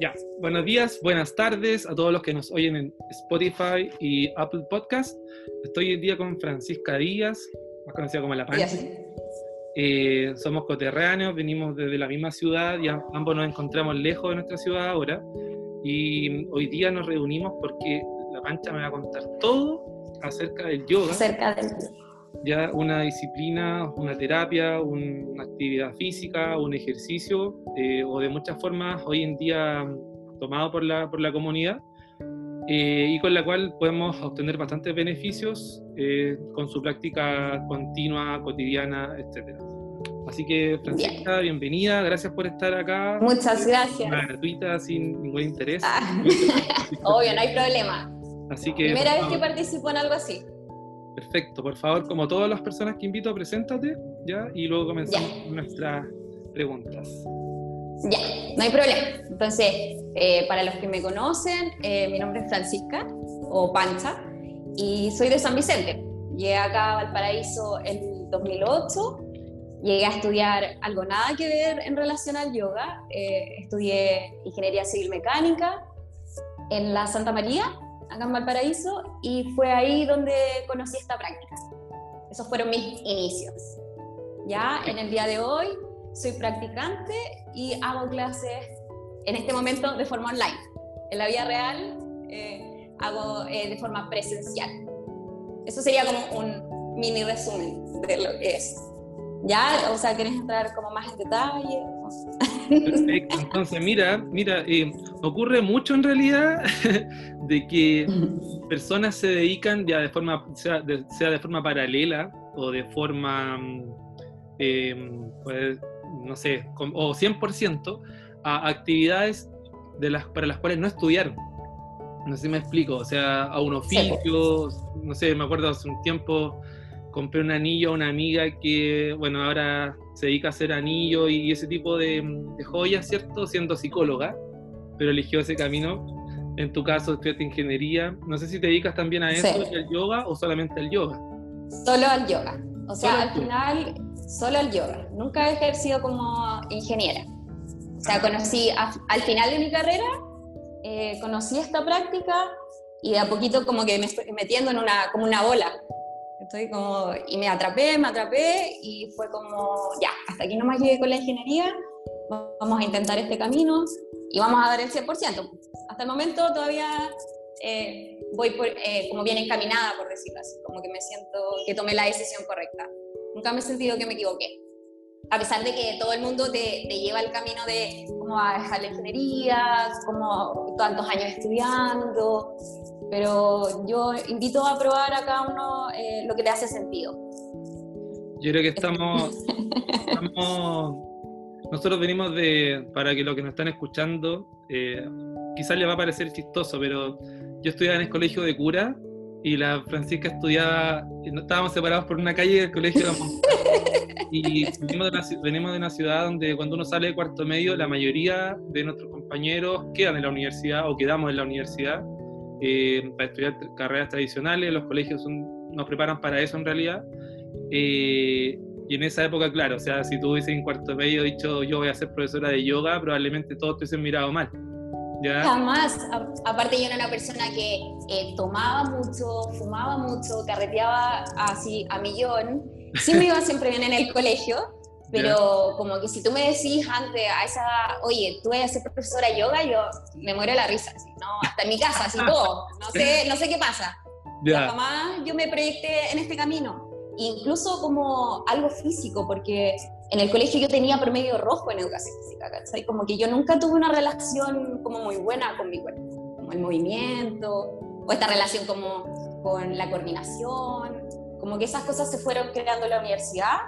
Ya, buenos días, buenas tardes a todos los que nos oyen en Spotify y Apple Podcast. Estoy hoy día con Francisca Díaz, más conocida como La Pancha. Eh, somos coterráneos, venimos desde la misma ciudad y ambos nos encontramos lejos de nuestra ciudad ahora. Y hoy día nos reunimos porque La Pancha me va a contar todo acerca del yoga. Acerca del yoga ya una disciplina, una terapia, una actividad física, un ejercicio, eh, o de muchas formas hoy en día tomado por la, por la comunidad, eh, y con la cual podemos obtener bastantes beneficios eh, con su práctica continua, cotidiana, etc. Así que, Francisca, bienvenida, gracias por estar acá. Muchas gracias. Gratuita, sin ningún interés. Ah. Obvio, no hay problema. Así que, Primera vez que participo en algo así. Perfecto, por favor, como todas las personas que invito, preséntate, ¿ya? Y luego comenzamos nuestras preguntas. Ya, no hay problema. Entonces, eh, para los que me conocen, eh, mi nombre es Francisca, o Pancha, y soy de San Vicente. Llegué acá a Valparaíso en 2008, llegué a estudiar algo nada que ver en relación al yoga, eh, estudié Ingeniería Civil Mecánica en la Santa María, acá en Valparaíso, y fue ahí donde conocí esta práctica. Esos fueron mis inicios. Ya en el día de hoy soy practicante y hago clases en este momento de forma online. En la vida real eh, hago eh, de forma presencial. Eso sería como un mini resumen de lo que es. ¿Ya? O sea, ¿quieres entrar como más en detalle? Perfecto. Entonces, mira, mira, eh, ocurre mucho en realidad de que personas se dedican ya de forma, sea de, sea de forma paralela o de forma, eh, pues, no sé, o 100% a actividades de las, para las cuales no estudiaron. No sé si me explico, o sea, a un oficio, no sé, me acuerdo hace un tiempo compré un anillo a una amiga que, bueno, ahora se dedica a hacer anillo y ese tipo de, joyas, ¿cierto? Siendo psicóloga, pero eligió ese camino. En tu caso, estudiaste ingeniería. No sé si te dedicas también a eso, al yoga o solamente al yoga. Solo al yoga. O sea, al final, solo al yoga. Nunca he ejercido como ingeniera. O sea, conocí al final de mi carrera, eh, conocí esta práctica y de a poquito como que me estoy metiendo en una, como una bola Estoy como, y me atrapé, me atrapé y fue como, ya, hasta aquí nomás llegué con la ingeniería, vamos a intentar este camino y vamos a dar el 100%. Hasta el momento todavía eh, voy eh, como bien encaminada, por decirlo así, como que me siento que tomé la decisión correcta. Nunca me he sentido que me equivoqué. A pesar de que todo el mundo te, te lleva el camino de cómo a dejar la ingeniería, como tantos años estudiando, pero yo invito a probar a cada uno eh, lo que le hace sentido. Yo creo que estamos, nosotros venimos de, para que los que nos están escuchando, eh, quizás les va a parecer chistoso, pero yo estudiaba en el colegio de cura y la Francisca estudiaba, estábamos separados por una calle del colegio de y venimos de, una, venimos de una ciudad donde cuando uno sale de cuarto medio, la mayoría de nuestros compañeros quedan en la universidad o quedamos en la universidad eh, para estudiar carreras tradicionales, los colegios nos preparan para eso en realidad. Eh, y en esa época, claro, o sea, si tú hubieses en cuarto medio dicho yo voy a ser profesora de yoga, probablemente todos te hubiesen mirado mal. ¿Ya? Jamás. aparte yo era una persona que eh, tomaba mucho, fumaba mucho, carreteaba así a millón. Sí me iba siempre bien en el colegio, pero como que si tú me decís antes a esa, oye, tú vas a ser profesora de yoga, yo me muero de la risa, así, ¿no? Hasta en mi casa, así todo. No sé, no sé qué pasa. Yeah. Jamás yo me proyecté en este camino. Incluso como algo físico, porque en el colegio yo tenía promedio rojo en educación física, ¿cachai? Como que yo nunca tuve una relación como muy buena con mi cuerpo, como el movimiento, o esta relación como con la coordinación, como que esas cosas se fueron creando en la universidad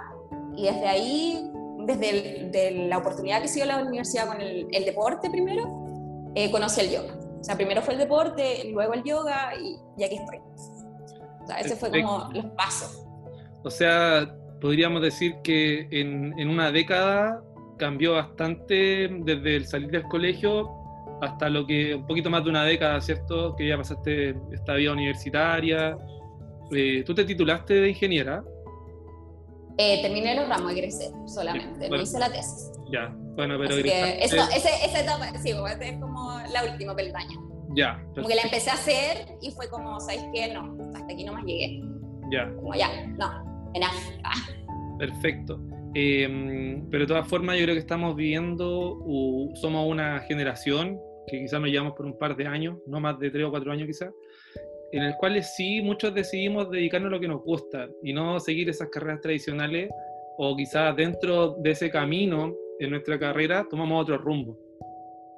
y desde ahí, desde la oportunidad que se dio la universidad con el, deporte primero, eh, conocí el yoga. O sea, primero fue el deporte, luego el yoga y, y aquí estoy. O sea, ese fue como los pasos. O sea, podríamos decir que en, en una década cambió bastante desde el salir del colegio hasta lo que un poquito más de una década, ¿cierto? Que ya pasaste esta vida universitaria. Eh, ¿Tú te titulaste de ingeniera? Eh, terminé los ramos, egresé solamente, no hice la tesis. Ya, bueno, pero... eso, esa etapa, sí, es como la última peldaña. Ya. Como que la empecé a hacer y fue como, ¿sabes qué? No, hasta aquí no más llegué. Ya. Como ya, no, en ah. Perfecto. Em, pero de todas formas, yo creo que estamos viviendo, somos una generación que quizás nos llevamos por un par de años, no más de tres o cuatro años quizás, en el cual sí muchos decidimos dedicarnos a lo que nos gusta y no seguir esas carreras tradicionales o quizás dentro de ese camino en nuestra carrera tomamos otro rumbo.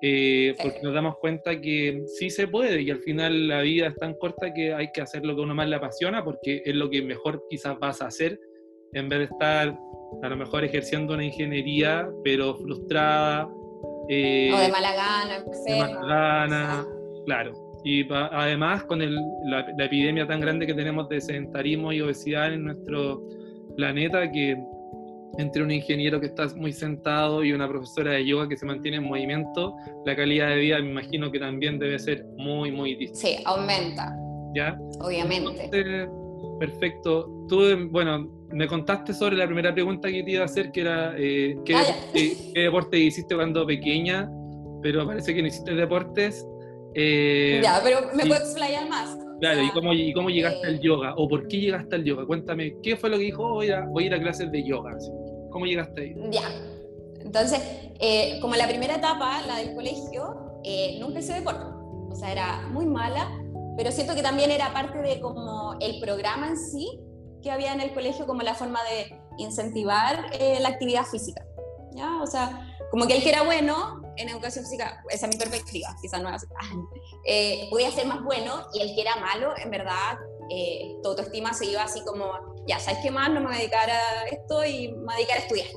Eh, porque nos damos cuenta que sí se puede y al final la vida es tan corta que hay que hacer lo que uno más le apasiona porque es lo que mejor quizás vas a hacer en vez de estar a lo mejor ejerciendo una ingeniería pero frustrada. Eh, o de mala gana, de mala gana, claro. Y además con la, epidemia tan grande que tenemos de sedentarismo y obesidad en nuestro planeta, que entre un ingeniero que está muy sentado y una profesora de yoga que se mantiene en movimiento, la calidad de vida me imagino que también debe ser muy, muy distinta. Sí, aumenta. ¿Ya? Obviamente. perfecto. Tú, bueno, me contaste sobre la primera pregunta que te iba a hacer, que era eh, ¿qué, ah, ¿qué, deporte hiciste cuando pequeña? Pero parece que no hiciste deportes. Eh, ya, pero me puedo explayar más. Claro, ¿y cómo, y cómo llegaste al eh, yoga? ¿O por qué llegaste al yoga? Cuéntame, ¿qué fue lo que dijo? Voy a, voy a ir a clases de yoga. ¿Cómo llegaste ahí? Ya. Entonces, eh, como la primera etapa, la del colegio, nunca hice deporte. O sea, era muy mala, pero siento que también era parte de como el programa en sí que había en el colegio, como la forma de incentivar la actividad física. ¿Ya? O sea, como que el que era bueno en educación física, esa es mi perspectiva, quizás no es así, eh, podía ser más bueno y el que era malo, en verdad, eh, tu autoestima se iba así como, ya, ¿sabes qué más? No me voy a dedicar a esto y me voy a dedicar a estudiar.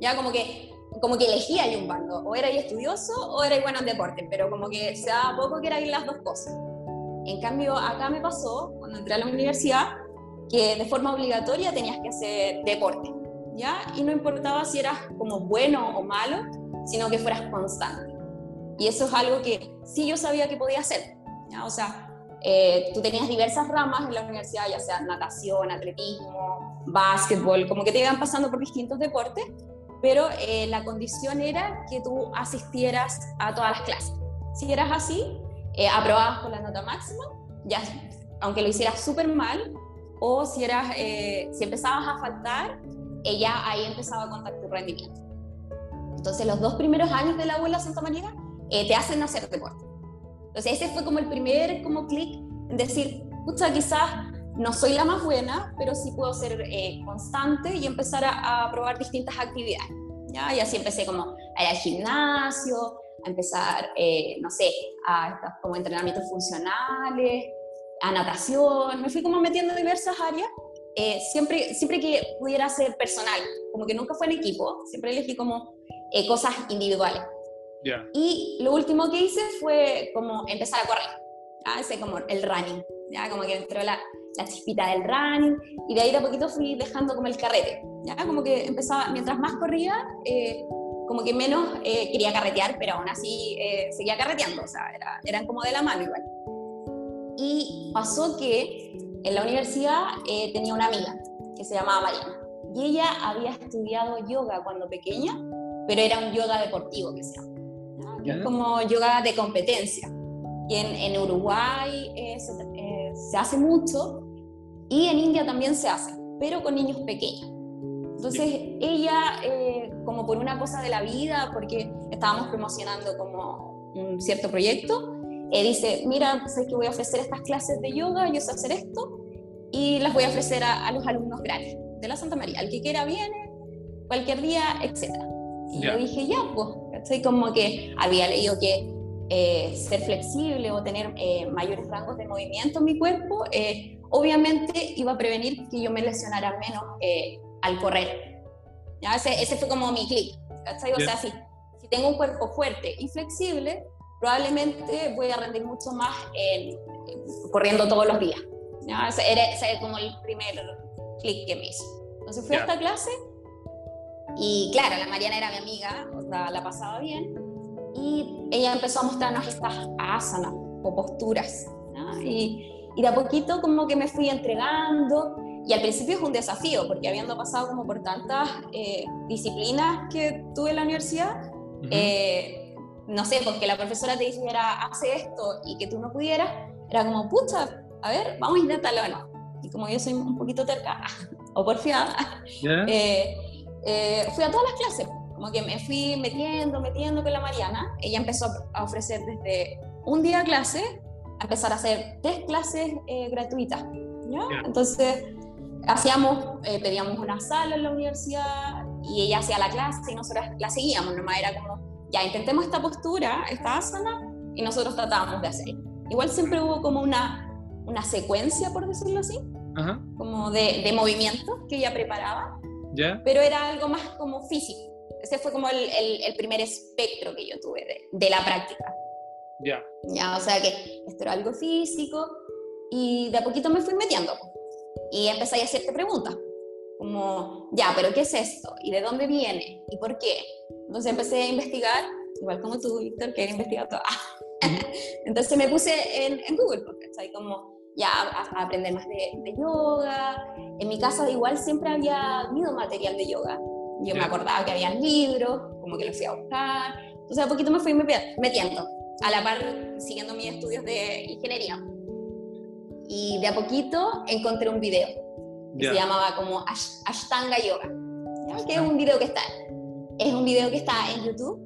Ya como que, como que elegía yo un bando, o era estudioso o era bueno en deporte, pero como que se daba poco que eran las dos cosas. En cambio, acá me pasó, cuando entré a la universidad, que de forma obligatoria tenías que hacer deporte. ¿ya? Y no importaba si eras como bueno o malo, sino que fueras constante. Y eso es algo que sí yo sabía que podía hacer, ¿ya? O sea, eh, tú tenías diversas ramas en la universidad, ya sea natación, atletismo, básquetbol, como que te iban pasando por distintos deportes, pero eh, la condición era que tú asistieras a todas las clases. Si eras así, eh, aprobabas con la nota máxima, ya, aunque lo hicieras súper mal, o si, eras, si empezabas a faltar, ella ahí empezaba a contar tu rendimiento. Entonces, los dos primeros años de la abuela Santa María eh, te hacen hacer deporte. Entonces, ese fue como el primer como clic en decir, pucha, quizás no soy la más buena, pero sí puedo ser eh, constante y empezar a, probar distintas actividades. ¿ya? Y así empecé como a ir al gimnasio, a empezar, eh, no sé, a como entrenamientos funcionales, a natación, me fui como metiendo en diversas áreas eh, siempre, siempre que pudiera ser personal, como que nunca fue en equipo, siempre elegí como eh, cosas individuales. Y lo último que hice fue como empezar a correr, ¿ya? ese como el running, ya como que entró la, la chispita del running y de ahí de a poquito fui dejando como el carrete, ya como que empezaba, mientras más corría, eh, como que menos quería carretear, pero aún así seguía carreteando, o sea, era, eran como de la mano igual. Y pasó que en la universidad eh, tenía una amiga que se llamaba Mariana y ella había estudiado yoga cuando pequeña, pero era un yoga deportivo que se llama, como yoga de competencia. Y en, Uruguay eh, eh, se, hace mucho y en India también se hace, pero con niños pequeños. Entonces ella, como por una cosa de la vida, porque estábamos promocionando como un cierto proyecto, eh, dice, mira, sé que voy a ofrecer estas clases de yoga, yo sé hacer esto, y las voy a ofrecer a, los alumnos grandes de la Santa María. El que quiera viene, cualquier día, etc. Y yo dije, ya, pues, soy como que había leído que eh, ser flexible o tener eh, mayores rangos de movimiento en mi cuerpo, obviamente iba a prevenir que yo me lesionara menos al correr. ¿Ya? Ese, ese, fue como mi clic. O sea, si, si tengo un cuerpo fuerte y flexible, probablemente voy a rendir mucho más corriendo todos los días. Ese era, como el primer clic que me hizo. Entonces fui a esta clase y claro, la Mariana era mi amiga, la pasaba bien, y ella empezó a mostrarnos estas asanas o posturas. Y, y, de a poquito como que me fui entregando. Y al principio es un desafío, porque habiendo pasado como por tantas eh, disciplinas que tuve en la universidad, eh, no sé, porque la profesora te dijera, hace esto y que tú no pudieras, era como, pucha, a ver, vamos a intentarlo o no. Y como yo soy un poquito terca o porfiada, eh, eh, fui a todas las clases. Como que me fui metiendo, metiendo con la Mariana. Ella empezó a ofrecer desde un día clase a empezar a hacer tres clases eh, gratuitas. ¿ya? Entonces, hacíamos, pedíamos una sala en la universidad y ella hacía la clase y nosotros la seguíamos. Nomás era como, ya intentemos esta postura, esta asana, y nosotros tratábamos de hacer. Igual siempre hubo como una, una secuencia, por decirlo así, como de, de movimientos que ella preparaba, ¿Ya? pero era algo más como físico. Ese fue como el, el, primer espectro que yo tuve de, de la práctica. Ya. Ya, o sea que esto era algo físico y de a poquito me fui metiendo y empecé a hacerte preguntas como, ya, pero ¿qué es esto? ¿Y de dónde viene? ¿Y por qué? Entonces empecé a investigar, igual como tú, Víctor, que he investigado todo. Entonces me puse en, en Google, ¿cachai? Como ya a, aprender más de, yoga. En mi casa igual siempre había habido material de yoga. Yo me acordaba que había libros, como que los fui a buscar. Entonces a poquito me fui metiendo, a la par siguiendo mis estudios de ingeniería. Y de a poquito encontré un video que se llamaba como Ashtanga Yoga, que es un video que está, es un video que está en YouTube,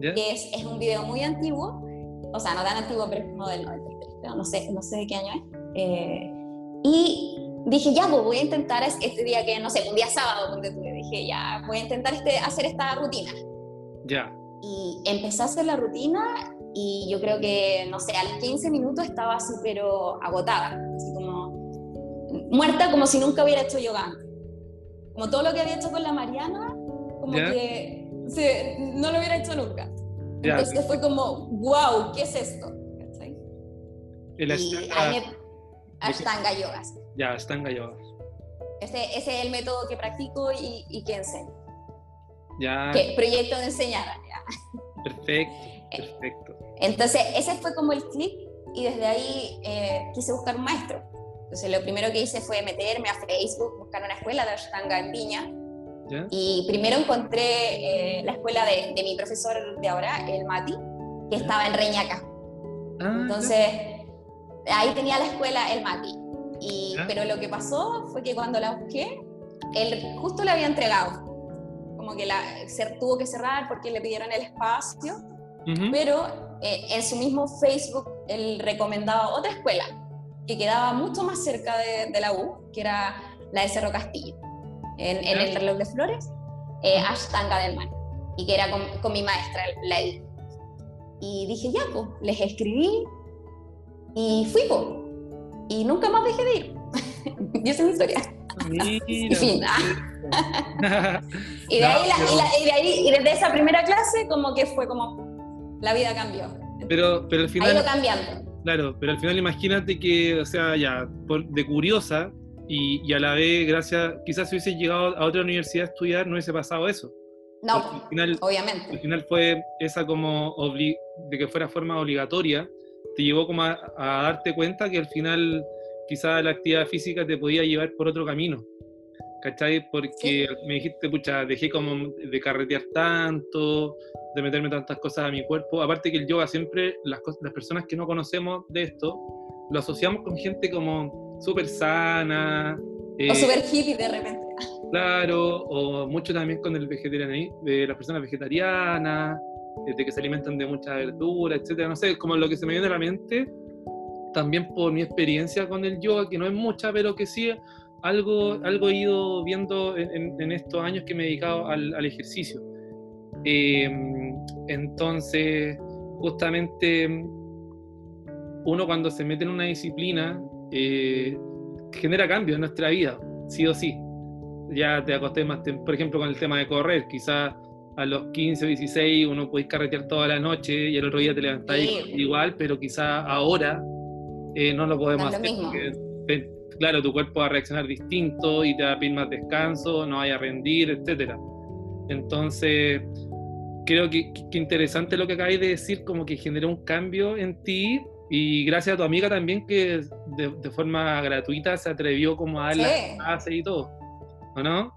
que es, es un video muy antiguo, o sea, no tan antiguo, pero es como del 93, no sé, no sé de qué año es. Eh, y dije, ya, pues voy a intentar este día que, no sé, un día sábado, donde tuve, dije, ya, voy a intentar este, hacer esta rutina. Ya. Y empecé a hacer la rutina y yo creo que, no sé, a los 15 minutos estaba así, pero agotada, así como muerta, como si nunca hubiera hecho yoga. Como todo lo que había hecho con la Mariana, como que no lo hubiera hecho nunca. Entonces fue como, wow, ¿qué es esto? El Ashtanga, Ashtanga Yogas. Ya, Ashtanga Yogas. Ese, ese, es el método que practico y, y que enseño. Ya. Que proyecto de enseñar. Perfecto, perfecto. Entonces, ese fue como el clip y desde ahí eh, quise buscar un maestro. Entonces, lo primero que hice fue meterme a Facebook, buscar una escuela de Ashtanga en Viña y primero encontré eh, la escuela de, de, mi profesor de ahora, el Mati, que estaba en Reñaca. Ah, Entonces, ahí tenía la escuela el Mati. Y, pero lo que pasó fue que cuando la busqué, él justo le había entregado. Como que la, se, tuvo que cerrar porque le pidieron el espacio. Pero eh, en su mismo Facebook él recomendaba otra escuela que quedaba mucho más cerca de, de la U, que era la de Cerro Castillo en, el reloj de flores, eh, Ashtanga del Mar, y que era con, mi maestra, la Y dije, ya, pues, les escribí y fui, pues. Y nunca más dejé de ir. y esa es mi historia. y fin. y, de ahí, y, de ahí, y desde esa primera clase, como que fue como, la vida cambió. Pero, pero al final... Ha ido cambiando. Claro, pero al final imagínate que, o sea, ya, por, de curiosa, y, a la vez, gracias, quizás si hubiese llegado a otra universidad a estudiar, no hubiese pasado eso. No, al final, obviamente. Al final fue esa como de que fuera forma obligatoria, te llevó como a, darte cuenta que al final quizás la actividad física te podía llevar por otro camino. ¿Cachai? Porque me dijiste, pucha, dejé como de carretear tanto, de meterme tantas cosas a mi cuerpo. Aparte que el yoga siempre, las, las personas que no conocemos de esto, lo asociamos con gente como súper sana. o súper hippie de repente. Claro, o mucho también con el vegetarianismo, de las personas vegetarianas, eh, de que se alimentan de mucha verdura, etcétera. No sé, como lo que se me viene a la mente, también por mi experiencia con el yoga, que no es mucha, pero que sí algo, algo he ido viendo en, estos años que me he dedicado al, ejercicio. Em, entonces, justamente uno cuando se mete en una disciplina eh, genera cambios en nuestra vida, sí o sí. Ya te acosté más, por ejemplo, con el tema de correr, quizás a los 15 o 16 uno puede carretear toda la noche y el otro día te levantáis igual, pero quizás ahora eh, no lo podemos hacer. claro, tu cuerpo va a reaccionar distinto y te va a pedir más descanso, no vaya a rendir, etc. Entonces, creo que, que, interesante lo que acabáis de decir, como que generó un cambio en ti Y gracias a tu amiga también que de, forma gratuita se atrevió como a dar las clases y todo, ¿o no?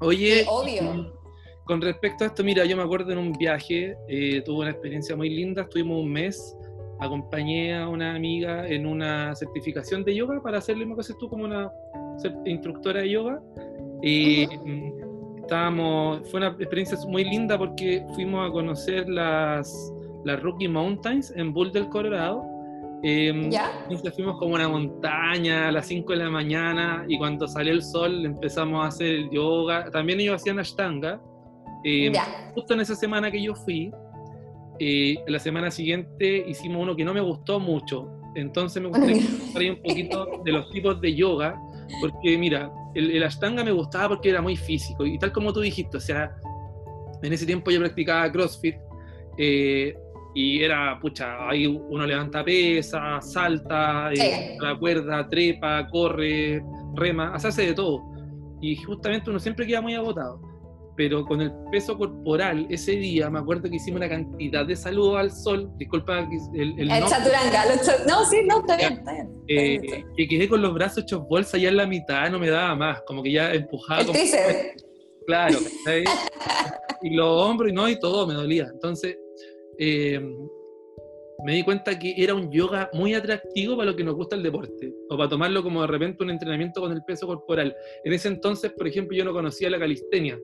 Oye, obvio. Con respecto a esto, mira, yo me acuerdo en un viaje, eh, tuve una experiencia muy linda, estuvimos un mes, acompañé a una amiga en una certificación de yoga para hacer lo mismo que haces tú como una instructora de yoga. Y estábamos, fue una experiencia muy linda porque fuimos a conocer las, las Rocky Mountains en Boulder, Colorado. Eh, ¿Ya? Entonces fuimos como una montaña a las 5 de la mañana y cuando salió el sol empezamos a hacer el yoga. También ellos hacían ashtanga. Eh, justo en esa semana que yo fui, eh, la semana siguiente hicimos uno que no me gustó mucho. Entonces me gustaría hablar un poquito de los tipos de yoga, porque mira, el, Ashtanga me gustaba porque era muy físico y tal como tú dijiste, o sea, en ese tiempo yo practicaba CrossFit eh, y era, pucha, ahí uno levanta pesa, salta, eh, la cuerda, trepa, corre, rema, hace de todo. Y justamente uno siempre queda muy agotado pero con el peso corporal, ese día me acuerdo que hicimos una cantidad de saludos al sol, disculpa el, el, el chaturanga, no, sí, no, está bien, está bien. Eh, que quedé con los brazos hechos bolsa ya en la mitad, no me daba más, como que ya empujaba. El tríceps. Claro, y los hombros y no, y todo me dolía. Entonces, eh, me di cuenta que era un yoga muy atractivo para lo que nos gusta el deporte, o para tomarlo como de repente un entrenamiento con el peso corporal. En ese entonces, por ejemplo, yo no conocía la calistenia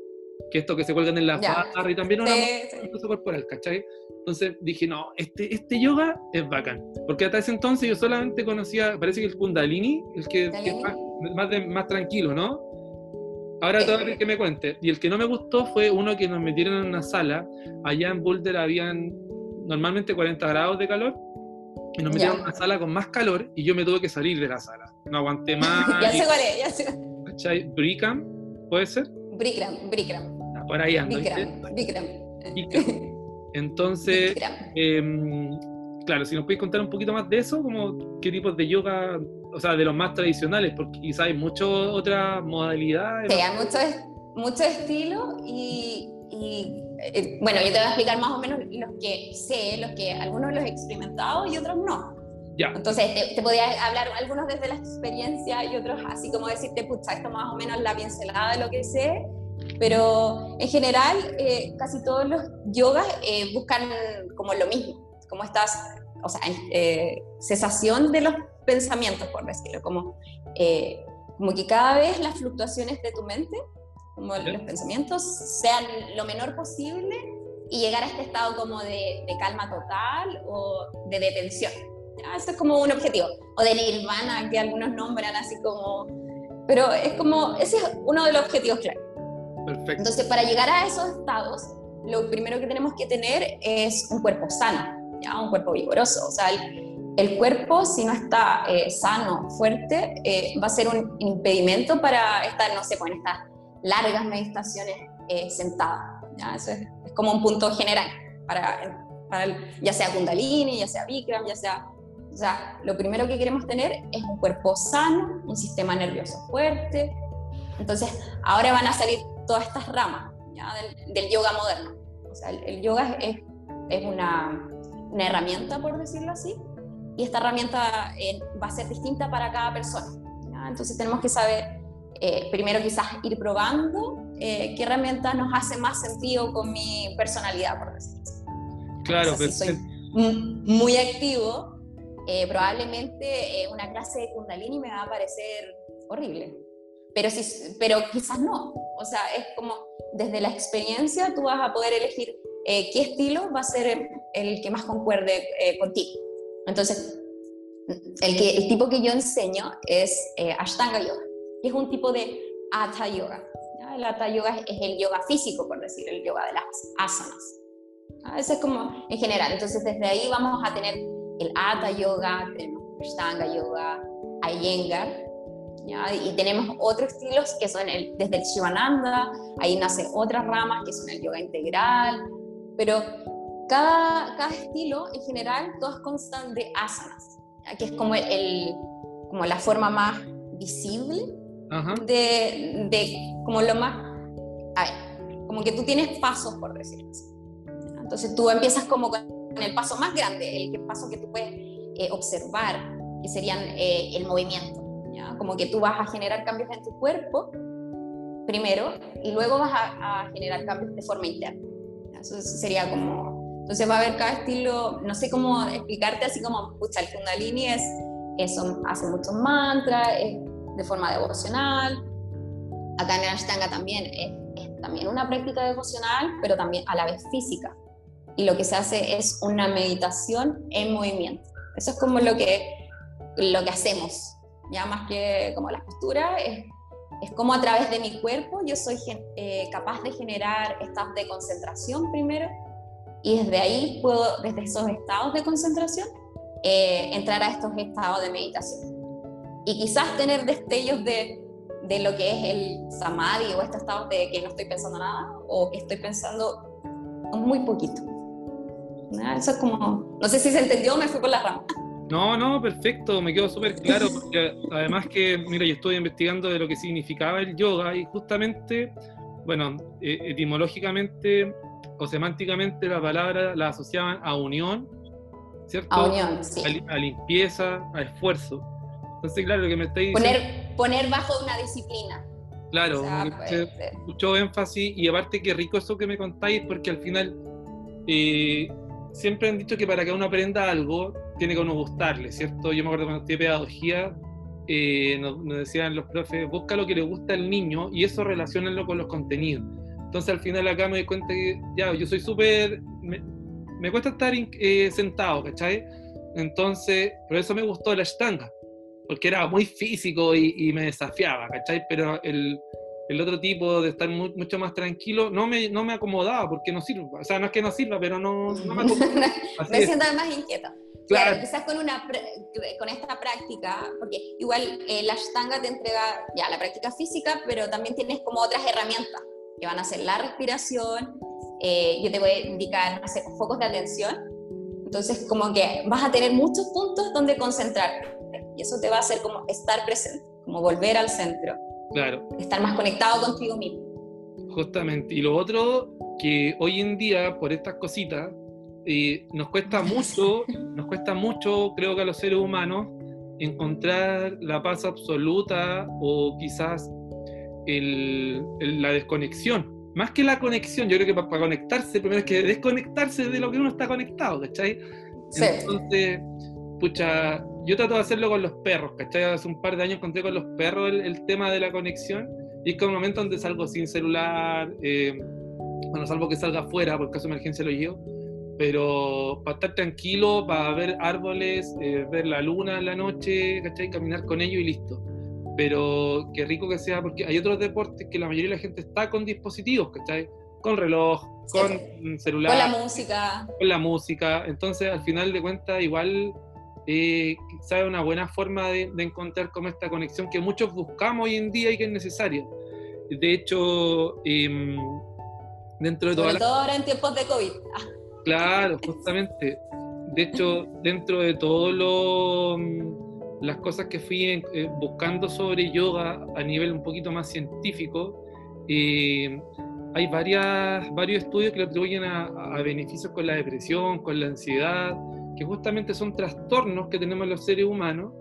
que esto que se cuelgan en la barra y también una sí, corporal, ¿cachai? Entonces dije, no, este, este yoga es bacán. Porque hasta ese entonces yo solamente conocía, parece que el Kundalini, el que, es más, más, tranquilo, ¿no? Ahora todo el que me cuente. Y el que no me gustó fue uno que nos metieron en una sala. Allá en Boulder habían normalmente 40 grados de calor. Y nos metieron en una sala con más calor y yo me tuve que salir de la sala. No aguanté más. ya sé cuál es, ya sé. ¿Cachai? Bricam, ¿puede ser? Brikram, Brikram. Ah, por ahí ando. Bikram, Entonces, em, claro, si nos puedes contar un poquito más de eso, como qué tipos de yoga, o sea, de los más tradicionales, porque quizás hay muchas otras modalidades. Sí, hay muchos mucho estilos y, eh, bueno, yo te voy a explicar más o menos los que sé, los que algunos los he experimentado y otros no. Entonces, te, te, podía hablar algunos desde la experiencia y otros así como decirte, pucha, esto más o menos la pincelada de lo que sé, pero en general eh, casi todos los yogas eh, buscan como lo mismo, como estas, o sea, eh, cesación de los pensamientos, por decirlo, como, como que cada vez las fluctuaciones de tu mente, como los pensamientos, sean lo menor posible y llegar a este estado como de, de calma total o de detención. Eso es como un objetivo. O de nirvana, que algunos nombran así como... Pero es como, ese es uno de los objetivos claro. Perfecto. Entonces, para llegar a esos estados, lo primero que tenemos que tener es un cuerpo sano, ¿ya? un cuerpo vigoroso. O sea, el, cuerpo, si no está eh, sano, fuerte, eh, va a ser un impedimento para estar, no sé, con estas largas meditaciones eh, sentadas. ¿ya? Eso es, es, como un punto general para, para el, ya sea Kundalini, ya sea Bikram, ya sea o sea, lo primero que queremos tener es un cuerpo sano, un sistema nervioso fuerte. Entonces, ahora van a salir todas estas ramas del, yoga moderno. O sea, el, yoga es, es una, una, herramienta, por decirlo así, y esta herramienta eh, va a ser distinta para cada persona. Entonces, tenemos que saber, eh, primero quizás ir probando eh, qué herramienta nos hace más sentido con mi personalidad, por decirlo así. Claro, pero si soy muy activo, eh, probablemente eh, una clase de kundalini me va a parecer horrible. Pero, si, pero quizás no. O sea, es como desde la experiencia tú vas a poder elegir eh, qué estilo va a ser el, que más concuerde contigo. Entonces, el, que, el tipo que yo enseño es Ashtanga Yoga, que es un tipo de Hatha Yoga. El Hatha Yoga es el yoga físico, por decir, el yoga de las asanas. Eso es como en general. Entonces, desde ahí vamos a tener el Hatha Yoga, tenemos Ashtanga Yoga, Iyengar, y tenemos otros estilos que son el, desde el Shivananda, ahí nacen otras ramas que son el yoga integral, pero cada, cada estilo en general todos constan de asanas, que es como, el, como la forma más visible de, de, como lo más, ver, como que tú tienes pasos por decirlo así. Entonces tú empiezas como con el paso más grande, el paso que tú puedes eh, observar, que serían eh, el movimiento. Como que tú vas a generar cambios en tu cuerpo primero y luego vas a, generar cambios de forma interna. Eso sería como... Entonces va a haber cada estilo, no sé cómo explicarte así como, pucha, el kundalini es, eso, hace muchos mantras, es de forma devocional. Acá en el Ashtanga también es, es también una práctica devocional, pero también a la vez física. Y lo que se hace es una meditación en movimiento. Eso es como lo que, lo que hacemos, ya más que como la postura, es, es como a través de mi cuerpo yo soy eh, capaz de generar estados de concentración primero y desde ahí puedo, desde esos estados de concentración, eh, entrar a estos estados de meditación. Y quizás tener destellos de, de lo que es el samadhi o estos estados de que no estoy pensando nada o que estoy pensando muy poquito. Eso es como, no sé si se entendió, me fui por la rama. No, no, perfecto, me quedó súper claro, porque además que, mira, yo estoy investigando de lo que significaba el yoga y justamente, bueno, eh, etimológicamente o semánticamente la palabra la asociaban a unión, ¿cierto? A unión, sí. A, limpieza, a esfuerzo. Entonces, claro, lo que me estáis diciendo... Poner, bajo una disciplina. Claro, mucho énfasis y aparte qué rico eso que me contáis porque al final eh, siempre han dicho que para que uno aprenda algo, tiene que uno gustarle, ¿cierto? Yo me acuerdo cuando estudié pedagogía, eh, nos, decían los profes, busca lo que le gusta al niño y eso relacionarlo con los contenidos. Entonces al final acá me doy cuenta que, ya, yo soy súper, me, cuesta estar eh, sentado, ¿cachai? Entonces, por eso me gustó la estanga, porque era muy físico y, y me desafiaba, ¿cachai? Pero el, el otro tipo de estar mucho más tranquilo, no me, no me acomodaba porque no sirve. O sea, no es que no sirva, pero no, no me acomoda. me siento más inquieta. Claro. quizás con, una, con esta práctica, porque igual eh, la Ashtanga te entrega ya la práctica física, pero también tienes como otras herramientas que van a ser la respiración, eh, yo te voy a indicar, no sé, focos de atención. Entonces, como que vas a tener muchos puntos donde concentrarte y eso te va a hacer como estar presente, como volver al centro. Claro. Estar más conectado contigo mismo. Justamente. Y lo otro, que hoy en día, por estas cositas, eh, nos cuesta mucho, nos cuesta mucho, creo que a los seres humanos, encontrar la paz absoluta o quizás la desconexión. Más que la conexión, yo creo que para, conectarse, primero es que desconectarse de lo que uno está conectado, ¿cachai? Sí. Entonces, pucha, yo trato de hacerlo con los perros, ¿cachai? Hace un par de años encontré con los perros el, tema de la conexión y es como un momento donde salgo sin celular, eh, bueno, salvo que salga afuera, por caso de emergencia lo llevo, pero para estar tranquilo, para ver árboles, eh, ver la luna en la noche, ¿cachai? Caminar con ellos y listo. Pero qué rico que sea, porque hay otros deportes que la mayoría de la gente está con dispositivos, ¿cachai? Con reloj, con celular. Con la música. Con la música. Entonces, al final de cuentas, igual eh, quizás una buena forma de, encontrar como esta conexión que muchos buscamos hoy en día y que es necesaria. De hecho, em, dentro de Sobre todo ahora en tiempos de COVID. Claro, justamente. De hecho, dentro de todo mm, las cosas que fui eh, buscando sobre yoga a nivel un poquito más científico, eh, hay varias, varios estudios que lo atribuyen a, a, beneficios con la depresión, con la ansiedad, que justamente son trastornos que tenemos los seres humanos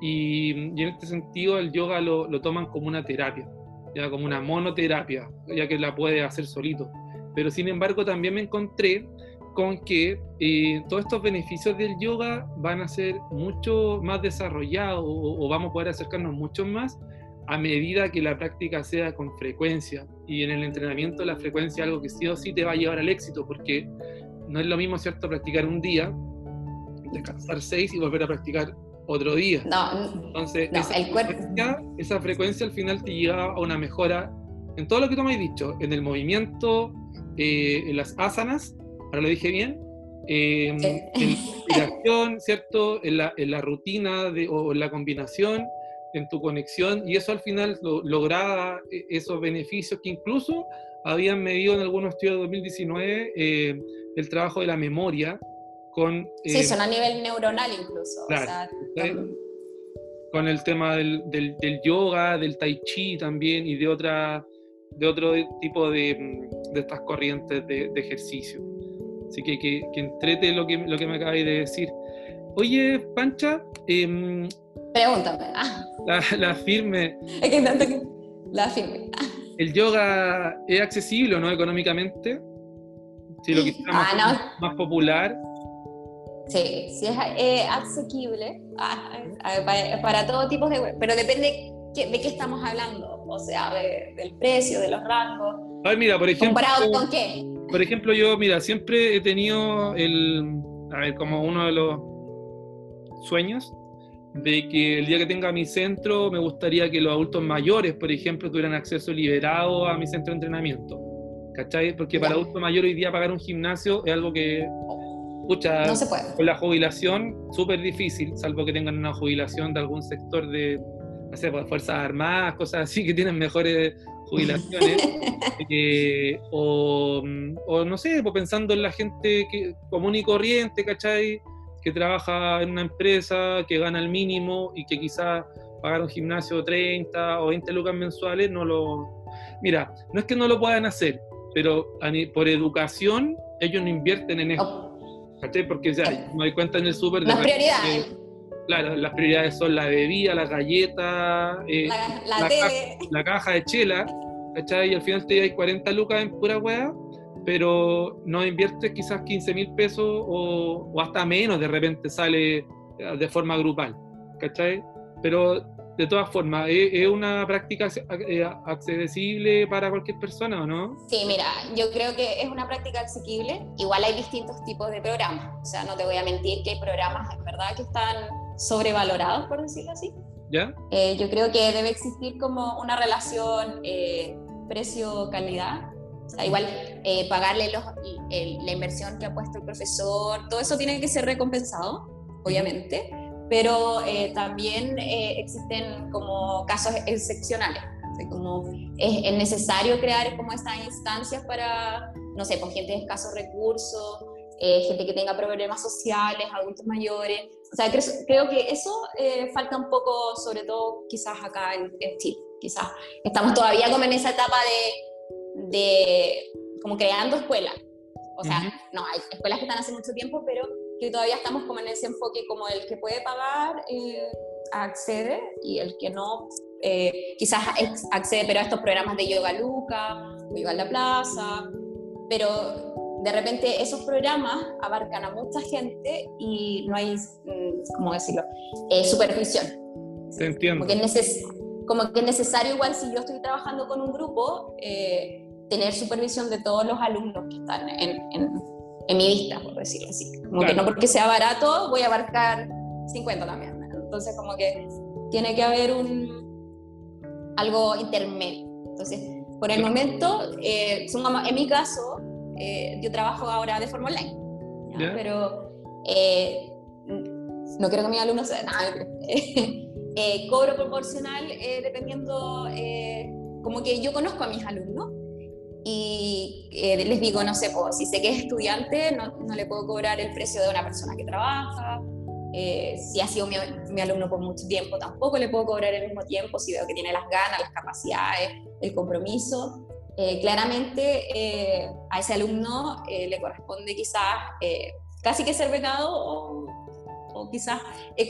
y, en este sentido el yoga lo, lo, toman como una terapia, ya como una monoterapia, ya que la puede hacer solito. Pero sin embargo también me encontré con que eh, todos estos beneficios del yoga van a ser mucho más desarrollados o, o, vamos a poder acercarnos mucho más a medida que la práctica sea con frecuencia. Y en el entrenamiento la frecuencia es algo que sí o sí te va a llevar al éxito, porque no es lo mismo, ¿cierto?, practicar un día descansar seis y volver a practicar otro día. No, Entonces, esa, el frecuencia, esa frecuencia al final te lleva a una mejora en todo lo que tú me has dicho, en el movimiento, eh, en las asanas, ahora lo dije bien, eh, en la inspiración, ¿cierto? En la, en la rutina de, o en la combinación, en tu conexión, y eso al final lo, lograba eh, esos beneficios que incluso habían medido en algunos estudios de 2019 eh, el trabajo de la memoria, con... sí, son a nivel neuronal incluso. con el tema del, del, yoga, del tai chi también y de, otra, de otro tipo de, de estas corrientes de, ejercicio. Así que, que, que, entrete lo que, lo que me acabáis de decir. Oye, Pancha, em, pregúntame. Ah. La, firme. Es que tanto que la firme. ¿El yoga es accesible o no económicamente? Si lo quisiéramos ah, más popular. Sí, sí es eh, asequible ah, para, todo tipo de... Pero depende de qué estamos hablando, o sea, del precio, de los rangos. A ver, mira, por ejemplo... ¿Comparado con qué? Por ejemplo, yo, mira, siempre he tenido el... A ver, como uno de los sueños de que el día que tenga mi centro me gustaría que los adultos mayores, por ejemplo, tuvieran acceso liberado a mi centro de entrenamiento. ¿Cachai? Porque para adultos mayores hoy día pagar un gimnasio es algo que, escucha, no se puede. con la jubilación, súper difícil, salvo que tengan una jubilación de algún sector de, no sé, pues, Fuerzas Armadas, cosas así, que tienen mejores jubilaciones. Eh, o, o, no sé, pues pensando en la gente que, común y corriente, ¿cachai? que trabaja en una empresa, que gana el mínimo y que quizás pagar un gimnasio 30 o 20 lucas mensuales, no lo... Mira, no es que no lo puedan hacer, pero por educación ellos no invierten en eso. Oh. Porque ya, me doy cuenta en el súper... Las prioridades. claro, las prioridades son la bebida, la galleta, eh, la, la, caja, la, caja, de chela, ¿cachai? Y al final te hay 40 lucas en pura hueá pero no inviertes quizás 15 mil pesos o, hasta menos, de repente sale eh, de forma grupal, ¿cachai? Pero de todas formas, ¿es, una práctica eh, accesible para cualquier persona o no? Sí, mira, yo creo que es una práctica accesible. Igual hay distintos tipos de programas. O sea, no te voy a mentir que hay programas en verdad que están sobrevalorados, por decirlo así. ¿Ya? Eh, yo creo que debe existir como una relación precio-calidad igual eh, pagarle la inversión que ha puesto el profesor, todo eso tiene que ser recompensado, obviamente, pero eh, también eh, existen como casos excepcionales. como es, necesario crear como estas instancias para, no sé, con gente de escasos recursos, gente que tenga problemas sociales, adultos mayores. O sea, creo, que eso falta un poco, sobre todo quizás acá en, en Chile. Quizás estamos todavía como en esa etapa de de como creando escuelas. O sea, no, hay escuelas que están hace mucho tiempo, pero que todavía estamos como en ese enfoque como el que puede pagar eh, accede y el que no eh, quizás accede pero a estos programas de Yoga Luca, Yoga en la Plaza, pero de repente esos programas abarcan a mucha gente y no hay, mm, ¿cómo decirlo?, eh, supervisión. Te entiendo. Como que, es como que es necesario igual si yo estoy trabajando con un grupo, eh, tener supervisión de todos los alumnos que están en, en, mi vista, por decirlo así. Como que no porque sea barato voy a abarcar 50 también. Entonces como que tiene que haber un algo intermedio. Entonces, por el momento, eh, en mi caso, eh, yo trabajo ahora de forma online, pero eh, no quiero que mis alumnos sean nada. cobro proporcional dependiendo, como que yo conozco a mis alumnos y eh, les digo, no sé, pues, si sé que es estudiante, no, no, le puedo cobrar el precio de una persona que trabaja. Eh, si ha sido mi, mi, alumno por mucho tiempo, tampoco le puedo cobrar el mismo tiempo si veo que tiene las ganas, las capacidades, el compromiso. Eh, claramente a ese alumno le corresponde quizás casi que ser becado o, o quizás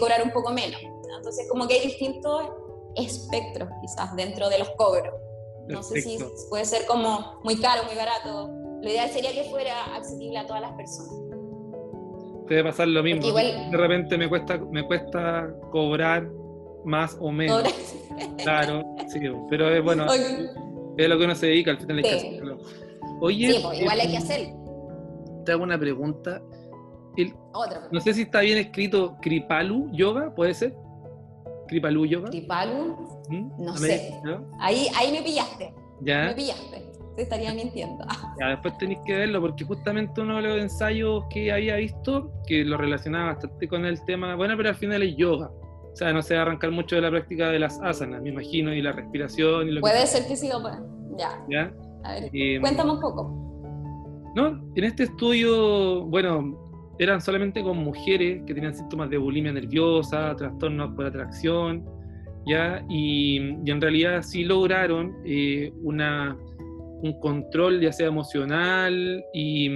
cobrar un poco menos. Entonces, como que hay distintos espectros quizás dentro de los cobros. No sé si puede ser como muy caro, muy barato. Lo ideal sería que fuera accesible a todas las personas. Puede pasar lo mismo. de repente me cuesta, me cuesta cobrar más o menos. Claro, sí, pero es bueno. Es lo que uno se dedica al final. Sí. Oye, sí, pues, igual hay que hacer. Te hago una pregunta. Otra. No sé si está bien escrito Kripalu Yoga, ¿puede ser? Kripalu Yoga. Kripalu, ¿Mm? no sé. Ahí, ahí me pillaste. Ya. Me pillaste. Te estaría mintiendo. Ya, después tenéis que verlo porque justamente uno de los ensayos que había visto que lo relacionaba bastante con el tema, bueno, pero al final es yoga. O sea, no se va a arrancar mucho de la práctica de las asanas, me imagino, y la respiración. Y lo Puede ser que sí, pues. Ya. ¿Ya? A ver, eh, cuéntame un poco. No, en este estudio, bueno, eran solamente con mujeres que tenían síntomas de bulimia nerviosa, trastornos por atracción, ¿ya? Y, en realidad sí lograron eh, una, un control ya sea emocional y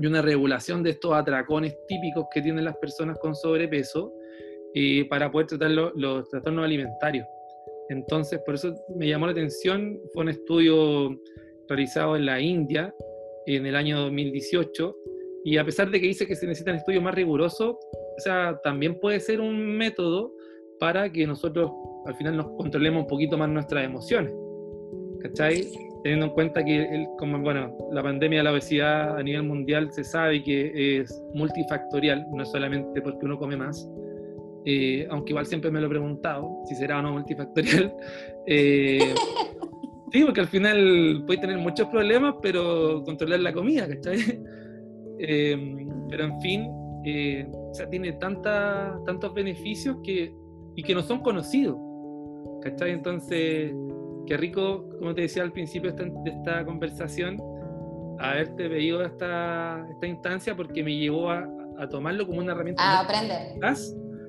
y una regulación de estos atracones típicos que tienen las personas con sobrepeso eh, para poder tratar los trastornos alimentarios. Entonces, por eso me llamó la atención, fue un estudio realizado en la India en el año 2018, y a pesar de que dice que se necesitan estudios más rigurosos, o sea, también puede ser un método para que nosotros al final nos controlemos un poquito más nuestras emociones. ¿Cachai? Teniendo en cuenta que el, como, bueno, la pandemia de la obesidad a nivel mundial se sabe que es multifactorial, no es solamente porque uno come más, eh, aunque igual siempre me lo he preguntado si será o no multifactorial. Eh, sí, porque al final puede tener muchos problemas, pero controlar la comida, ¿cachai? Eh, pero en fin, o sea, tiene tanta, tantos beneficios que, y que no son conocidos, ¿cachai? Entonces, qué rico, como te decía al principio de esta, conversación, haberte pedido esta, esta instancia porque me llevó a, a tomarlo como una herramienta. A aprender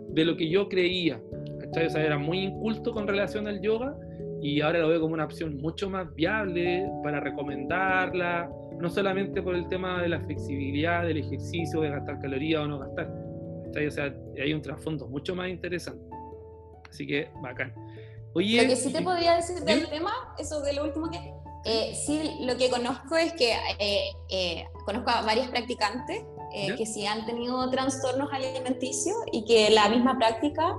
de lo que yo creía. ¿cachai? O sea, era muy inculto con relación al yoga y ahora lo veo como una opción mucho más viable para recomendarla, no solamente por el tema de la flexibilidad del ejercicio, de gastar calorías o no gastar. ¿cachai? O sea, hay un trasfondo mucho más interesante. Así que, bacán. Oye, lo que sí te podría decir del tema, eso de lo último que... Eh, sí, lo que conozco es que eh, eh, conozco a varias practicantes eh, que sí han tenido trastornos alimenticios y que la misma práctica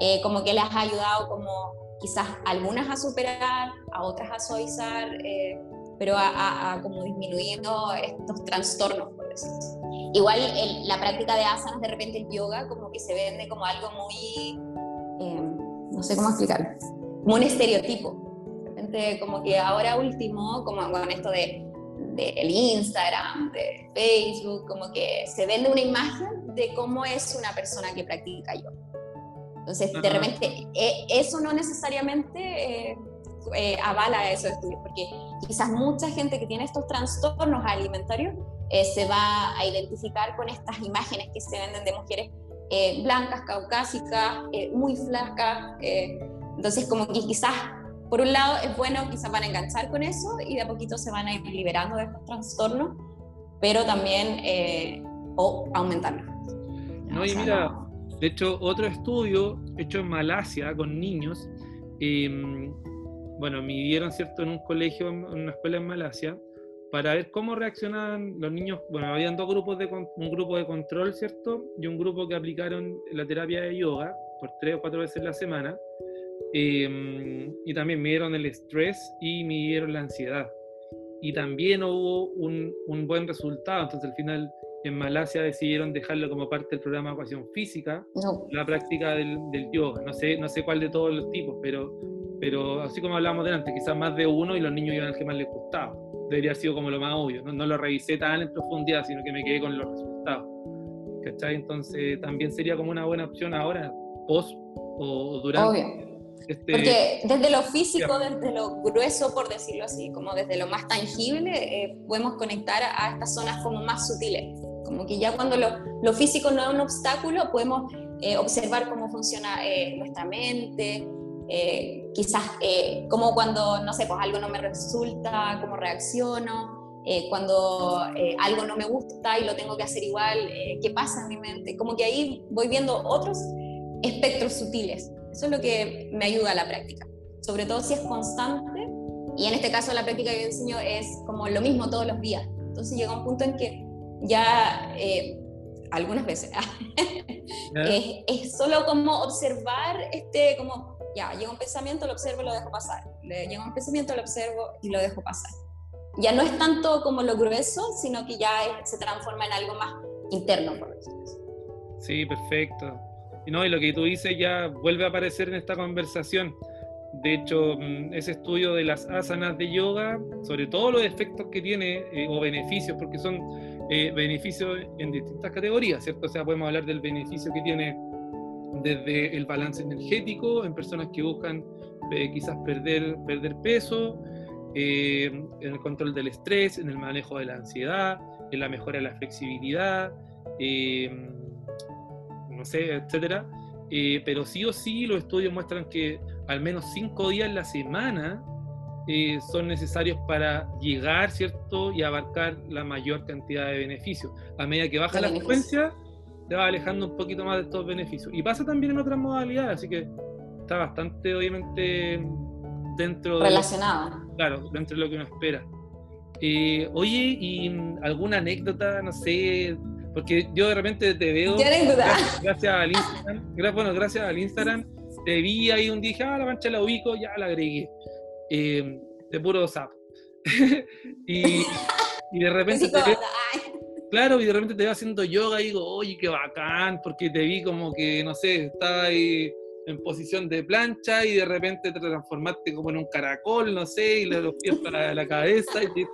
eh, como que les ha ayudado como quizás algunas a superar, a otras a suavizar, eh, pero a, como disminuyendo estos trastornos, por decirlo Igual la práctica de asanas, de repente el yoga, como que se vende como algo muy, no sé cómo explicarlo, como un estereotipo. De repente como que ahora último, como con esto de del Instagram, de Facebook, como que se vende una imagen de cómo es una persona que practica yoga. Entonces, de repente, e, eso no necesariamente eh, eh, avala esos estudios, porque quizás mucha gente que tiene estos trastornos alimentarios eh, se va a identificar con estas imágenes que se venden de mujeres blancas, caucásicas, muy flacas. entonces, como que quizás por un lado es bueno, quizás van a enganchar con eso y de a poquito se van a ir liberando de estos trastornos, pero también eh, o aumentarlos. No, y mira, de hecho, otro estudio hecho en Malasia con niños, em, bueno, me dieron, ¿cierto?, en un colegio, en una escuela en Malasia, para ver cómo reaccionaban los niños. Bueno, habían dos grupos de un grupo de control, ¿cierto? Y un grupo que aplicaron la terapia de yoga por tres o cuatro veces la semana. Em, y también midieron el estrés y midieron la ansiedad. Y también hubo un, un, buen resultado. Entonces, al final, en Malasia decidieron dejarlo como parte del programa de ecuación física, la práctica del, del, yoga. No sé, no sé cuál de todos los tipos, pero, pero así como hablábamos delante, quizás más de uno y los niños iban al que más les gustaba. Debería haber sido como lo más obvio. No, no lo revisé tan en profundidad, sino que me quedé con los resultados. ¿Cachai? Entonces, también sería como una buena opción ahora, post o durante. Este, Porque desde lo físico, desde lo grueso, por decirlo así, como desde lo más tangible, eh, podemos conectar a estas zonas como más sutiles. Como que ya cuando lo, lo físico no es un obstáculo, podemos eh, observar cómo funciona eh, nuestra mente, quizás como cuando, no sé, pues algo no me resulta, cómo reacciono, cuando algo no me gusta y lo tengo que hacer igual, qué pasa en mi mente. Como que ahí voy viendo otros espectros sutiles eso es lo que me ayuda a la práctica, sobre todo si es constante. Y en este caso la práctica que yo enseño es como lo mismo todos los días. Entonces llega un punto en que ya, eh, algunas veces, es, solo como observar, este, como, ya, llega un pensamiento, lo observo y lo dejo pasar. Llega un pensamiento, lo observo y lo dejo pasar. Ya no es tanto como lo grueso, sino que ya se transforma en algo más interno, por decirlo así. Sí, perfecto. Y, no, y lo que tú dices ya vuelve a aparecer en esta conversación. De hecho, mm, ese estudio de las asanas de yoga, sobre todo los efectos que tiene eh, o beneficios, porque son eh, beneficios en distintas categorías, ¿cierto? O sea, podemos hablar del beneficio que tiene desde el balance energético en personas que buscan eh, quizás perder, peso, en el control del estrés, en el manejo de la ansiedad, en la mejora de la flexibilidad no sé, etcétera. Eh, pero sí o sí los estudios muestran que al menos cinco días en la semana eh, son necesarios para llegar, ¿cierto? Y abarcar la mayor cantidad de beneficios. A medida que baja la frecuencia, te va alejando un poquito más de estos beneficios. Y pasa también en otras modalidades, así que está bastante, obviamente, dentro Relacionado. de... Claro, dentro de lo que uno espera. Eh, oye, ¿y alguna anécdota, no sé, porque yo de repente te veo. Gracias, gracias, al Instagram. Bueno, gracias al Instagram. Te vi ahí un día dije, ah, la mancha la ubico, ya la agregué. Eh, de puro sapo. y, y, de repente. te veo, claro, y de repente te veo haciendo yoga y digo, oye, qué bacán, porque te vi como que, no sé, estaba ahí en posición de plancha y de repente te transformaste como en un caracol, no sé, y le los pies para la cabeza y te,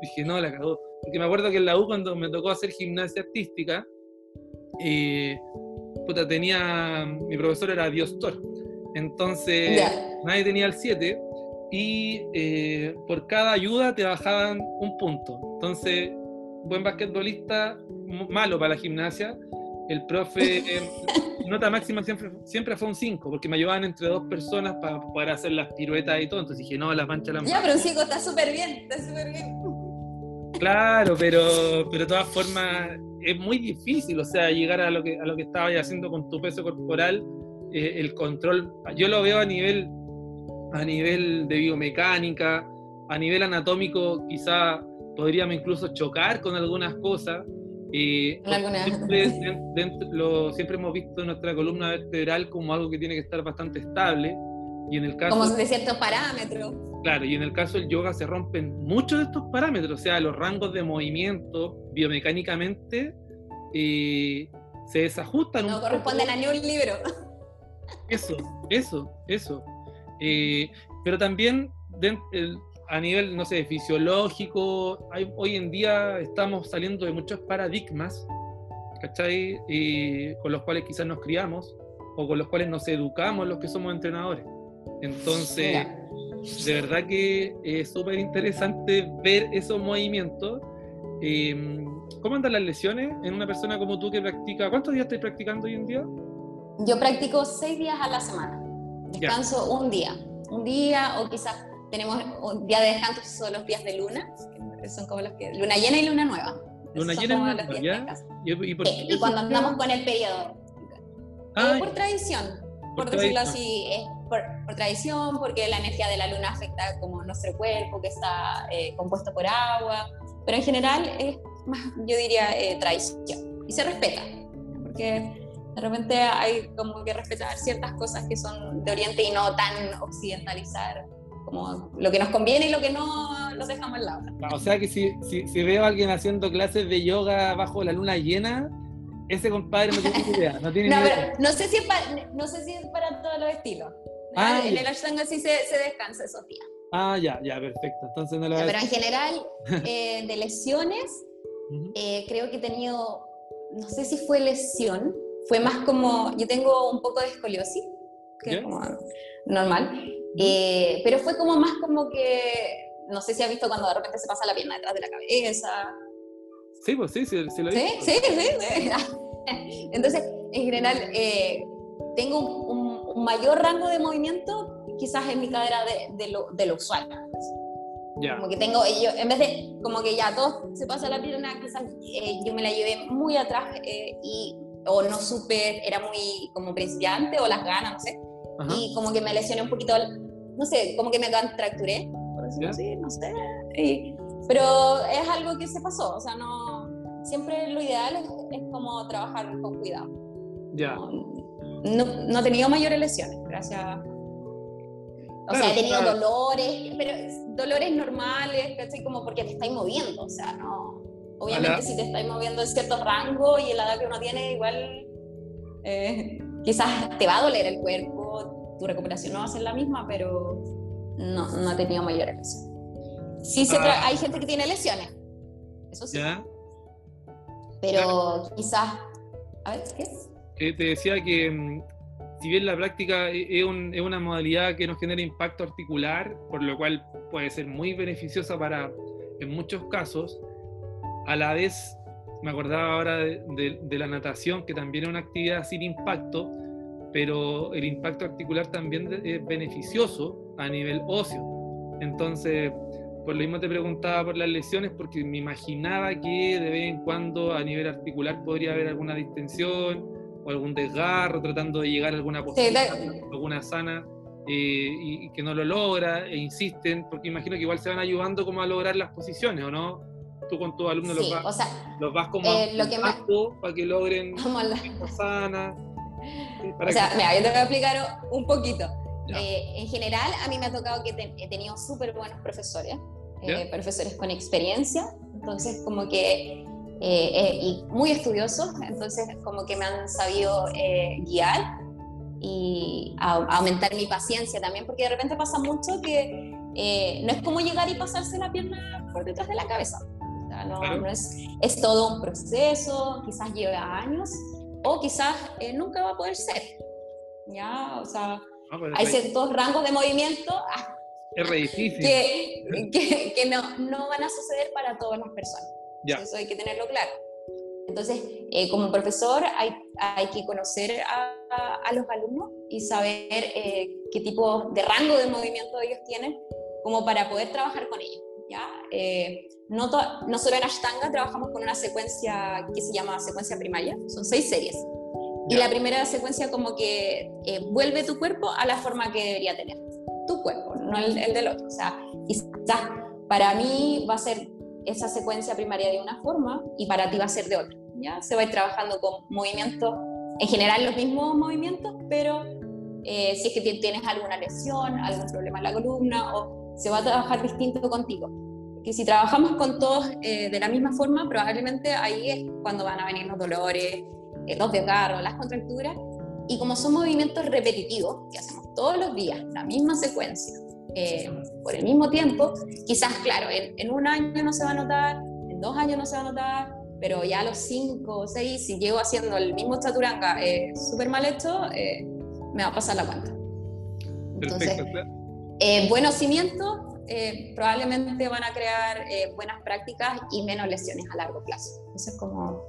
dije, no, la cagó. Porque me acuerdo que en la U cuando me tocó hacer gimnasia artística, eh, puta, tenía, mi profesor era Dios Thor, entonces nadie tenía el 7 y eh, por cada ayuda te bajaban un punto. Entonces, buen basquetbolista, malo para la gimnasia, el profe, eh, nota máxima siempre, siempre fue un 5, porque me ayudaban entre dos personas para poder hacer las piruetas y todo, entonces dije, no, la mancha la Ya, pero un 5 está súper bien, está súper bien. Claro, pero, pero de todas formas es muy difícil, o sea, llegar a lo que, a lo que estabas haciendo con tu peso corporal, eh, el control, yo lo veo a nivel, a nivel de biomecánica, a nivel anatómico, quizá podríamos incluso chocar con algunas cosas. Eh, siempre, siempre hemos visto nuestra columna vertebral como algo que tiene que estar bastante estable. Y en el caso, como de ciertos parámetros. Claro, y en el caso del yoga se rompen muchos de estos parámetros, o sea, los rangos de movimiento biomecánicamente eh, se desajustan. No corresponden a ni un libro. Eso, eso, eso. Eh, pero también a nivel, no sé, fisiológico, hoy en día estamos saliendo de muchos paradigmas, ¿cachai? Eh, con los cuales quizás nos criamos o con los cuales nos educamos los que somos entrenadores. Entonces de verdad que es súper interesante ver esos movimientos. Em, ¿Cómo andan las lesiones en una persona como tú que practica? ¿Cuántos días estás practicando hoy en día? Yo practico seis días a la semana. Descanso un día. Un día o quizás tenemos un día de descanso, son los días de luna, son como los que... Luna llena y luna nueva. Luna llena y luna nueva, ¿Y, cuando andamos con el periodo. Ah, por tradición, por, decirlo así, es por, tradición, porque la energía de la luna afecta como nuestro cuerpo, que está eh, compuesto por agua, pero en general es más, yo diría, eh, tradición. Y se respeta, porque de repente hay como que respetar ciertas cosas que son de Oriente y no tan occidentalizar como lo que nos conviene y lo que no lo dejamos al lado. O sea que si, si, si, veo a alguien haciendo clases de yoga bajo la luna llena, ese compadre no tiene idea. No, tiene no, idea. no, sé si es para, no sé si es para todos los estilos. Ah, en el Ashtanga sí se, se, descansa esos días. Ah, ya, ya, perfecto. Entonces no lo Pero en general, eh, de lesiones, eh, creo que he tenido, no sé si fue lesión, fue más como, yo tengo un poco de escoliosis, que es como normal, eh, pero fue como más como que, no sé si has visto cuando de repente se pasa la pierna detrás de la cabeza. Sí, pues sí, sí, sí lo he visto. Sí, sí, sí. Entonces, en general, tengo un un mayor rango de movimiento quizás en mi cadera de, de, lo, de lo, usual. Como que tengo, yo, en vez de, como que ya todo se pasa la pierna, quizás eh, yo me la llevé muy atrás eh, y, o no supe, era muy como principiante o las ganas, no sé. Y como que me lesioné un poquito, no sé, como que me contracturé, por decirlo así, no sé. pero es algo que se pasó, o sea, no, siempre lo ideal es, es como trabajar con cuidado. Ya no, no he tenido mayores lesiones, gracias. O sea, he tenido dolores, pero dolores normales, ¿cachai? Como porque te estáis moviendo, o sea, no. Obviamente, si te estáis moviendo en cierto rango y la edad que uno tiene, igual eh, quizás te va a doler el cuerpo, tu recuperación no va a ser la misma, pero no, no he tenido mayores lesiones. Sí, ah. hay gente que tiene lesiones, eso sí. Pero quizás. A ver, ¿qué es? te decía que mm, si bien la práctica e, es, una modalidad que nos genera impacto articular, por lo cual puede ser muy beneficiosa para, en muchos casos, a la vez me acordaba ahora de, la natación, que también es una actividad sin impacto, pero el impacto articular también es beneficioso a nivel óseo. Entonces, por lo mismo te preguntaba por las lesiones, porque me imaginaba que de vez en cuando a nivel articular podría haber alguna distensión o algún desgarro tratando de llegar a alguna posición, alguna sana. Eh, y, que no lo logra e insisten, porque imagino que igual se van ayudando como a lograr las posiciones, ¿o no? Tú con tus alumnos los, vas, los vas como eh, lo que para que logren la... sana. o sea, mira, yo te voy a explicar un poquito. Eh, en general, a mí me ha tocado que he tenido súper buenos profesores, eh, profesores con experiencia, entonces como que, eh, y muy estudiosos, entonces como que me han sabido guiar y aumentar mi paciencia también, porque de repente pasa mucho que no es como llegar y pasarse la pierna por detrás de la cabeza. No, es, es todo un proceso, quizás lleva años, o quizás nunca va a poder ser. ¿ya? O sea, Ah, pues, hay ciertos rangos de movimiento ah, es re difícil. Que, que, no, no, van a suceder para todas las personas. Eso hay que tenerlo claro. Entonces, eh, como profesor hay, hay que conocer a, a, los alumnos y saber eh, qué tipo de rango de movimiento ellos tienen como para poder trabajar con ellos. ¿Ya? Eh, no nosotros en Ashtanga trabajamos con una secuencia que se llama secuencia primaria, son seis series. Y la primera secuencia como que eh, vuelve tu cuerpo a la forma que debería tener. Tu cuerpo, no el, del otro. O sea, quizás para mí va a ser esa secuencia primaria de una forma y para ti va a ser de otra. ¿ya? Se va a ir trabajando con movimientos, en general los mismos movimientos, pero eh, si es que tienes alguna lesión, algún problema en la columna, o se va a trabajar distinto contigo. Que si trabajamos con todos eh, de la misma forma, probablemente ahí es cuando van a venir los dolores, eh, los desgarros, las contracturas, y como son movimientos repetitivos, que hacemos todos los días, la misma secuencia, eh, por el mismo tiempo, quizás, claro, en, un año no se va a notar, en dos años no se va a notar, pero ya a los cinco o seis, si llego haciendo el mismo chaturanga eh, súper mal hecho, eh, me va a pasar la cuenta. Entonces, buenos cimientos probablemente van a crear buenas prácticas y menos lesiones a largo plazo. Eso es como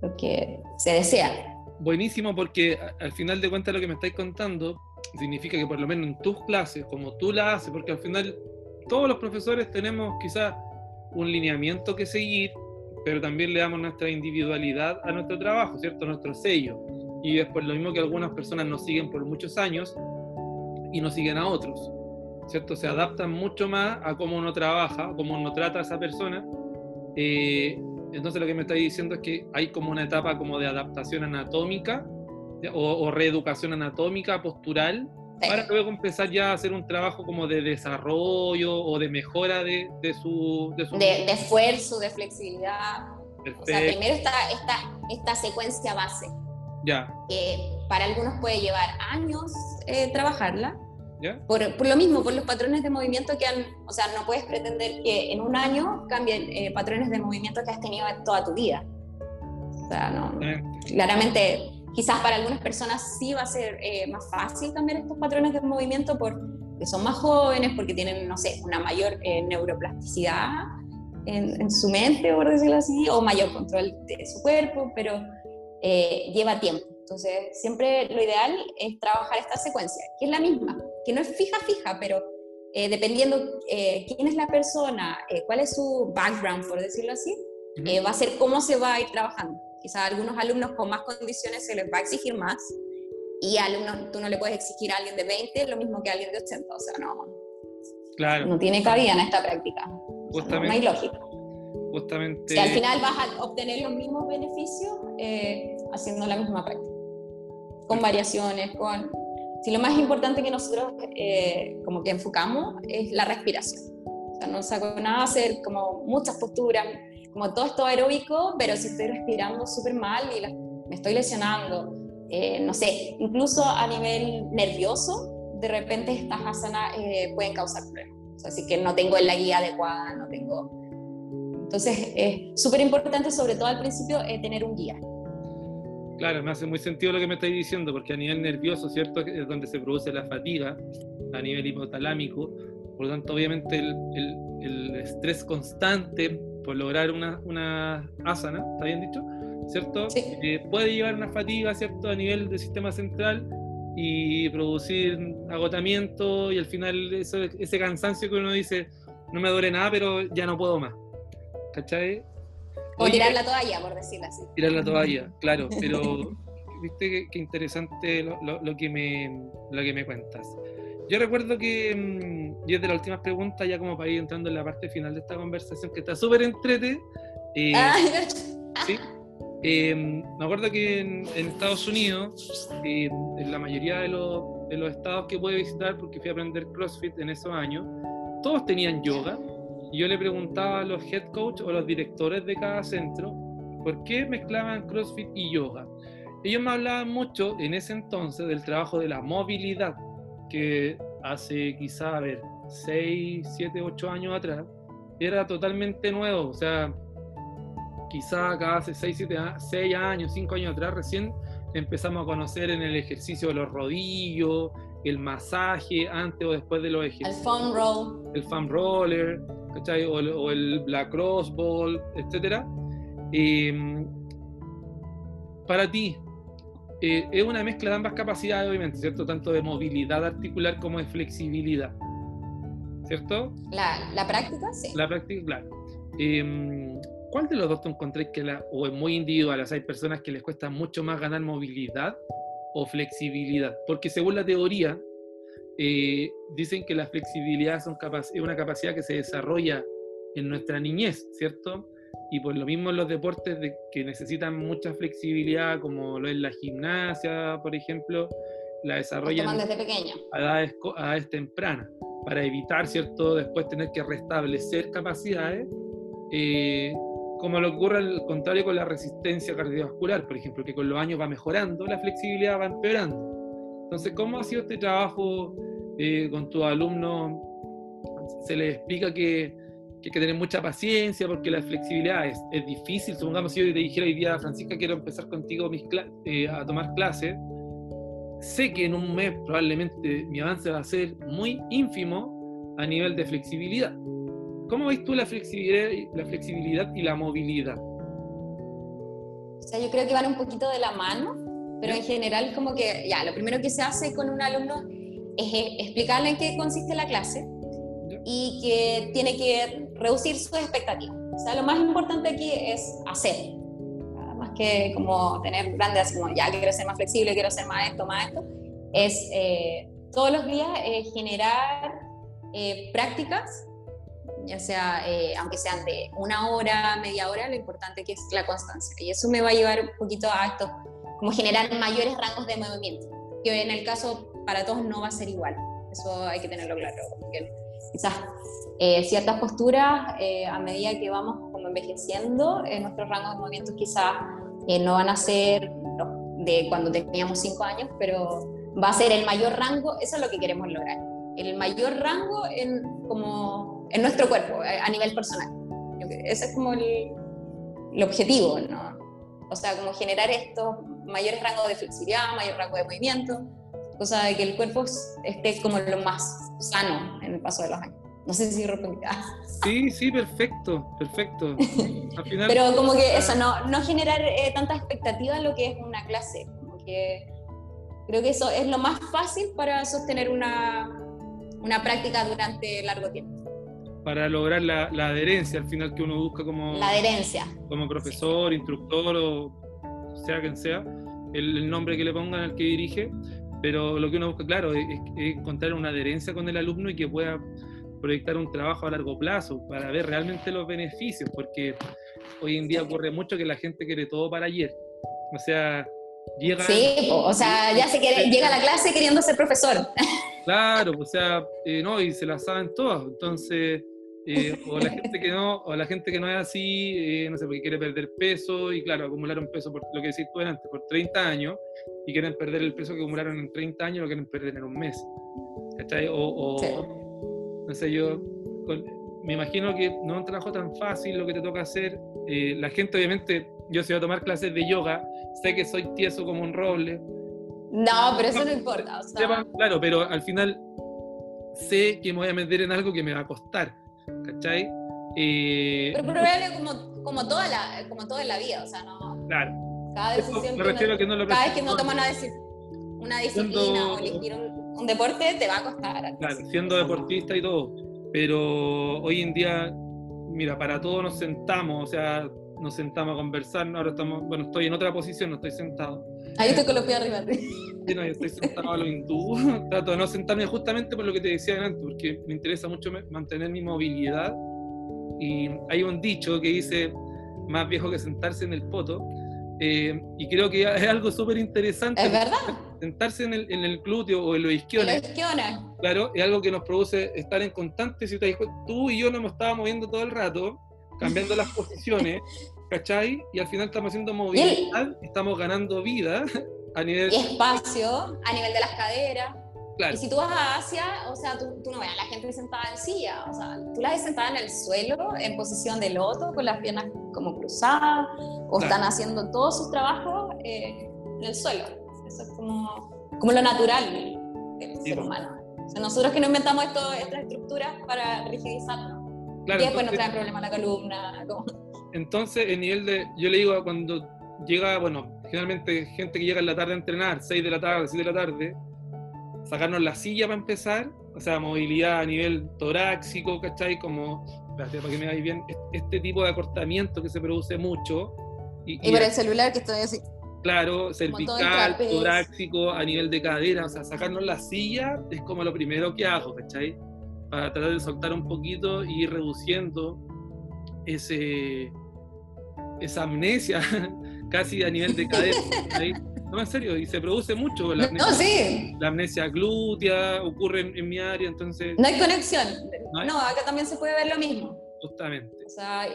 lo que se desea. Buenísimo, porque al final de cuentas lo que me estáis contando significa que por lo menos en tus clases, como tú la haces, porque al final todos los profesores tenemos quizás un lineamiento que seguir, pero también le damos nuestra individualidad a nuestro trabajo, ¿cierto? Nuestro sello. Y después lo mismo que algunas personas nos siguen por muchos años y nos siguen a otros, ¿cierto? Se adaptan mucho más a cómo uno trabaja, cómo uno trata a esa persona. Eh, entonces lo que me estáis diciendo es que hay como una etapa como de adaptación anatómica o, reeducación anatómica, postural, para luego empezar ya a hacer un trabajo como de desarrollo o de mejora de, su, de, esfuerzo, de flexibilidad. O sea, primero está esta, esta secuencia base. Ya. Que para algunos puede llevar años eh, trabajarla, por, lo mismo, por los patrones de movimiento que han, o sea, no puedes pretender que en un año cambien eh, patrones de movimiento que has tenido toda tu vida. O sea, no, claramente, quizás para algunas personas sí va a ser eh, más fácil cambiar estos patrones de movimiento porque son más jóvenes, porque tienen, no sé, una mayor eh, neuroplasticidad en, en, su mente, por decirlo así, o mayor control de su cuerpo, pero lleva tiempo. Entonces, siempre lo ideal es trabajar esta secuencia, que es la misma, que no es fija, fija, pero eh, dependiendo eh, quién es la persona, eh, cuál es su background, por decirlo así, va a ser cómo se va a ir trabajando. Quizás a algunos alumnos con más condiciones se les va a exigir más, y a alumnos tú no le puedes exigir a alguien de 20 lo mismo que a alguien de 80, o sea, no, claro. no tiene cabida en esta práctica. no, hay lógica. Justamente. Y al final vas a obtener los mismos beneficios haciendo la misma práctica con variaciones, con... Si lo más importante que nosotros eh, como que enfocamos es la respiración. O sea, no saco nada hacer como muchas posturas, como todo esto aeróbico, pero si estoy respirando súper mal y me estoy lesionando, eh, no sé, incluso a nivel nervioso, de repente estas asanas eh, pueden causar problemas. O sea, así que no tengo la guía adecuada, no tengo... Entonces es súper importante, sobre todo al principio, tener un guía. Claro, me hace muy sentido lo que me estáis diciendo, porque a nivel nervioso, ¿cierto? Es donde se produce la fatiga, a nivel hipotalámico. Por lo tanto, obviamente, el, el, estrés constante por lograr una, una asana, ¿está bien dicho? ¿Cierto? Sí. Eh, puede llevar una fatiga, ¿cierto? A nivel del sistema central y producir agotamiento y al final ese cansancio que uno dice, no me duele nada, pero ya no puedo más. ¿Cachai? O tirar la toalla, por decirlo así. Tirar la toalla, claro, pero viste qué, interesante lo, que me, lo que me cuentas. Yo recuerdo que, mm, y es de las últimas preguntas, ya como para ir entrando en la parte final de esta conversación, que está súper entrete. Eh, ah, ¿sí? Em, me acuerdo que en, Estados Unidos, em, en la mayoría de los, de los estados que pude visitar, porque fui a aprender CrossFit en esos años, todos tenían yoga. Y yo le preguntaba a los head coach o los directores de cada centro por qué mezclaban CrossFit y yoga. Ellos me hablaban mucho en ese entonces del trabajo de la movilidad, que hace quizá, a ver, 6, 7, 8 años atrás, era totalmente nuevo. O sea, quizá acá hace 6, 7, 6 años, 5 años atrás recién empezamos a conocer en el ejercicio de los rodillos, el masaje antes o después de los ejercicios. El foam roll. El foam roller, ¿cachai? O, o el black cross ball, etc. Em, para ti, eh, es una mezcla de ambas capacidades, obviamente, ¿cierto? Tanto de movilidad articular como de flexibilidad. ¿Cierto? La, la práctica, sí. La práctica, claro. Eh, ¿Cuál de los dos te encontréis que la, o es muy individual? O sea, hay personas que les cuesta mucho más ganar movilidad o flexibilidad. Porque según la teoría, eh, dicen que la flexibilidad son es una capacidad que se desarrolla en nuestra niñez, ¿cierto? Y por lo mismo en los deportes de, que necesitan mucha flexibilidad, como lo es la gimnasia, por ejemplo, la desarrollan desde pequeño. a edades, a edades tempranas, para evitar, ¿cierto?, después tener que restablecer capacidades eh, como lo ocurre al contrario con la resistencia cardiovascular, por ejemplo, que con los años va mejorando, la flexibilidad va empeorando. Entonces, ¿cómo ha sido este trabajo eh, con tus alumnos? Se les explica que, hay que tener mucha paciencia porque la flexibilidad es, es, difícil. Supongamos si yo te dijera hoy día, Francisca, quiero empezar contigo mis eh, a tomar clases. Sé que en un mes probablemente mi avance va a ser muy ínfimo a nivel de flexibilidad. ¿Cómo ves tú la flexibilidad, la flexibilidad y la movilidad? O sea, yo creo que van un poquito de la mano, pero en general como que, ya, lo primero que se hace con un alumno es e, explicarle en qué consiste la clase y que tiene que reducir sus expectativas. O sea, lo más importante aquí es hacer, más que como tener grandes, así como, ya, quiero ser más flexible, quiero ser más esto, más esto, es eh, todos los días eh, generar eh, prácticas ya sea, eh, aunque sean de una hora, media hora, lo importante que es la constancia. Y eso me va a llevar un poquito a esto, como generar mayores rangos de movimiento, que en el caso para todos no va a ser igual. Eso hay que tenerlo claro. quizás eh, ciertas posturas, eh, a medida que vamos como envejeciendo, nuestros rangos de movimiento quizás no van a ser de cuando teníamos 5 años, pero va a ser el mayor rango, eso es lo que queremos lograr. El mayor rango en como en nuestro cuerpo, eh, a nivel personal. Ese es como el, el objetivo, ¿no? O sea, como generar estos mayores rangos de flexibilidad, mayor rango de movimiento, cosa de que el cuerpo esté como lo más sano en el paso de los años. No sé si respondí. Sí, sí, perfecto, perfecto. Pero como que eso, no, no generar eh, tanta expectativa en lo que es una clase. Como que creo que eso es lo más fácil para sostener una, una práctica durante largo tiempo para lograr la, adherencia al final que uno busca como, la adherencia. como profesor, instructor o sea quien sea, el, nombre que le pongan al que dirige, pero lo que uno busca, claro, es, encontrar una adherencia con el alumno y que pueda proyectar un trabajo a largo plazo para ver realmente los beneficios, porque hoy en día ocurre mucho que la gente quiere todo para ayer. O sea, llega... Sí, o sea, ya se quiere, llega a la clase queriendo ser profesor. Claro, o sea, eh, no, y se la saben todas. Entonces, eh, o la gente que no, o la gente que no es así, eh, no sé, porque quiere perder peso y claro, acumularon peso por lo que decís tú antes, por 30 años y quieren perder el peso que acumularon en 30 años, lo quieren perder en un mes. ¿Cachai? O, no sé, yo me imagino que no es un trabajo tan fácil lo que te toca hacer. Eh, la gente, obviamente, yo si voy a tomar clases de yoga, sé que soy tieso como un roble. No, pero eso no importa. claro, pero al final sé que me voy a meter en algo que me va a costar. ¿Cachai? Eh, pero probablemente como, como, toda la, como toda la vida, o sea, no. Claro. Cada vez me refiero que no lo Cada vez que no toman una, una disciplina o elegir un, deporte, te va a costar. Claro, siendo deportista y todo. Pero hoy en día, mira, para todo nos sentamos, o sea, nos sentamos a conversar, ahora estamos, bueno, estoy en otra posición, no estoy sentado. Ahí los pies arriba. Sí, no, yo estoy sentado a lo hindú, trato de no sentarme justamente por lo que te decía antes, porque me interesa mucho mantener mi movilidad. Y hay un dicho que dice, más viejo que sentarse en el poto, eh, y creo que es algo súper interesante. Es verdad. Sentarse en el, en el glúteo o en los isquiones. Claro, es algo que nos produce estar en constante. Si tú y yo nos estábamos moviendo todo el rato, cambiando las posiciones, ¿cachai? Y al final estamos haciendo movilidad, estamos ganando vida a nivel... Y espacio, a nivel de las caderas. Y si tú vas a Asia, o sea, tú, no ves a la gente sentada en silla, o sea, tú la ves sentada en el suelo, en posición de loto, con las piernas como cruzadas, o están haciendo todos sus trabajos eh, en el suelo. Eso es como, como lo natural del ser humano. O sea, nosotros que no inventamos esto, estas estructuras para rigidizarnos. Claro, y después nos trae problemas la columna. Entonces, el nivel de. Yo le digo cuando llega, bueno, generalmente gente que llega en la tarde a entrenar, 6 de la tarde, 7 de la tarde, sacarnos la silla para empezar, o sea, movilidad a nivel torácico, ¿cachai? Como, para que me veáis bien, este tipo de acortamiento que se produce mucho. Y, y, para el celular que estoy así. Claro, cervical, torácico, a nivel de cadera, o sea, sacarnos la silla es como lo primero que hago, ¿cachai? Para tratar de soltar un poquito y ir reduciendo ese, esa amnesia casi a nivel de cadera. No, en serio, y se produce mucho. La amnesia, no, sí. La amnesia glútea ocurre en, mi área, entonces... No hay conexión. ¿No, acá también se puede ver lo mismo. Justamente. O sea,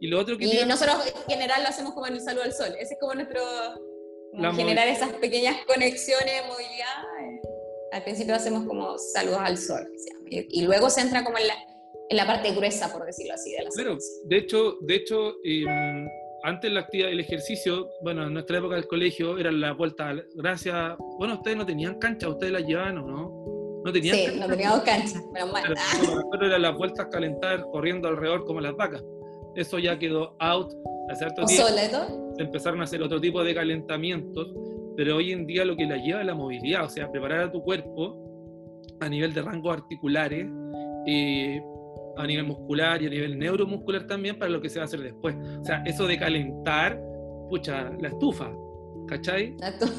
y lo otro que... Y nosotros en general lo hacemos como en el saludo al sol. Ese es como nuestro... generar esas pequeñas conexiones, movilidad. Al principio hacemos como saludos al sol. Y, luego se entra como en la, en la parte gruesa, por decirlo así, de la Claro, de hecho, de hecho em, antes la actividad, el ejercicio, bueno, en nuestra época del colegio era la vuelta, gracias, bueno, ustedes no tenían cancha, ustedes la llevaban o no? No tenían sí, no teníamos cancha, pero mal. Pero, eran las vueltas a calentar corriendo alrededor como las vacas. Eso ya quedó out hace tiempo. Se empezaron a hacer otro tipo de calentamientos, pero hoy en día lo que la lleva es la movilidad, o sea, preparar a tu cuerpo a nivel de rangos articulares, eh, a nivel muscular y a nivel neuromuscular también para lo que se va a hacer después. O sea, eso de calentar, pucha, la estufa, ¿cachai? La estufa.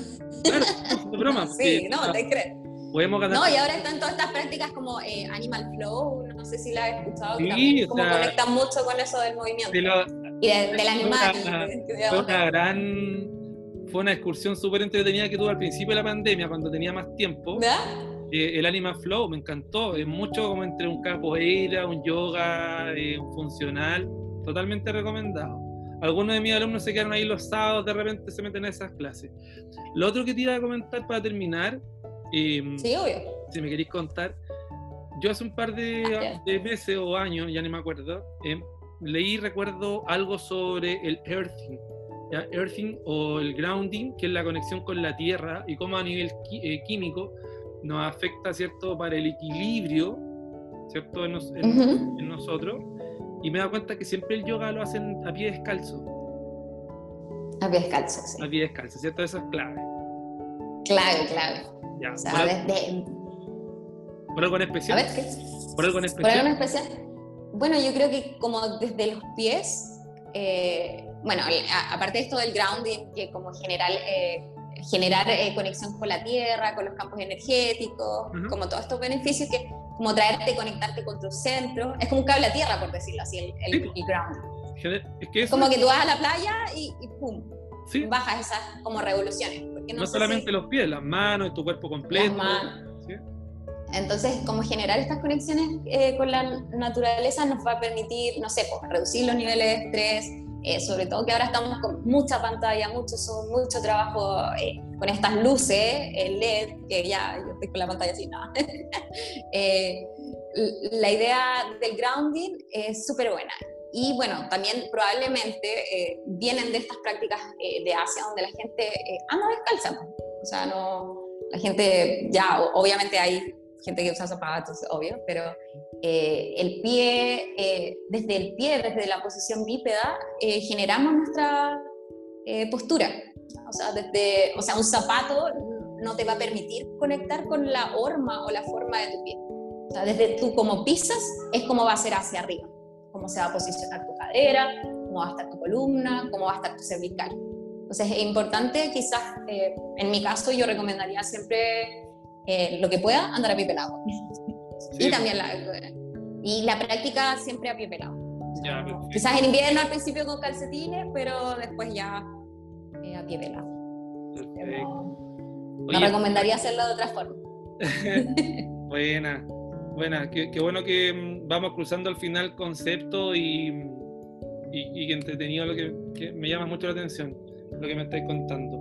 Claro, no, broma. Sí, no, te crees. Podemos ganar. No, y ahora están todas estas prácticas como eh, Animal Flow, no sé si la has escuchado, sí, como conectan mucho con eso del movimiento. y del animal. Fue una, gran fue una excursión súper entretenida que tuve al principio de la pandemia, cuando tenía más tiempo. ¿Verdad? Eh, el Animal Flow me encantó, es mucho como entre un capoeira, un yoga, eh, un funcional, totalmente recomendado. Algunos de mis alumnos se quedaron ahí los sábados, de repente se meten a esas clases. Lo otro que te iba a comentar para terminar, em, sí, obvio. si me queréis contar, yo hace un par de, de meses o años, ya ni me acuerdo, em, leí, recuerdo algo sobre el earthing, earthing o el grounding, que es la conexión con la tierra y cómo a nivel eh, químico nos afecta, ¿cierto?, para el equilibrio, ¿cierto?, en, nosotros. Y me da cuenta que siempre el yoga lo hacen a pie descalzo. A pie descalzo, sí. A pie descalzo, ¿cierto? Eso es clave. Clave, clave. Ya. O sea, ¿Por, desde... ¿Por algo en especial? A ver, ¿qué? ¿Por algo en especial? ¿Por algo en especial? Bueno, yo creo que como desde los pies, eh, bueno, aparte de esto del grounding, que como general eh, generar eh, conexión con la tierra, con los campos energéticos, como todos estos beneficios que como traerte, conectarte con tu centro, es como un cable a tierra, por decirlo así, el, el, ground. Es que como que tú vas a la playa y, pum, bajas esas como revoluciones. No, solamente los pies, las manos, tu cuerpo completo. Entonces, como generar estas conexiones eh, con la naturaleza nos va a permitir, no sé, pues, reducir los niveles de estrés, eh, sobre todo que ahora estamos con mucha pantalla, mucho mucho trabajo eh, con estas luces, el LED, que ya yo estoy con la pantalla así, nada. Eh, la idea del grounding es súper buena. Y bueno, también probablemente vienen de estas prácticas de Asia donde la gente anda descalza. Pues. O sea, no, la gente ya, obviamente hay gente que usa zapatos, obvio, pero eh, el pie, eh, desde el pie, desde la posición bípeda, eh, generamos nuestra postura. O sea, desde, o sea, un zapato no te va a permitir conectar con la horma o la forma de tu pie. O sea, desde tú como pisas es como va a ser hacia arriba, cómo se va a posicionar tu cadera, cómo va a estar tu columna, cómo va a estar tu cervical. Entonces es importante, quizás, eh, en mi caso yo recomendaría siempre eh, lo que pueda andar a pie pelado. Y también la, y la práctica siempre a pie pelado. quizás en invierno al principio con calcetines, pero después ya eh, a pie pelado. No, recomendaría hacerlo de otra forma. buena, buena. Qué, bueno que mm, vamos cruzando al final concepto y, y, entretenido lo que, me llama mucho la atención, lo que me estáis contando.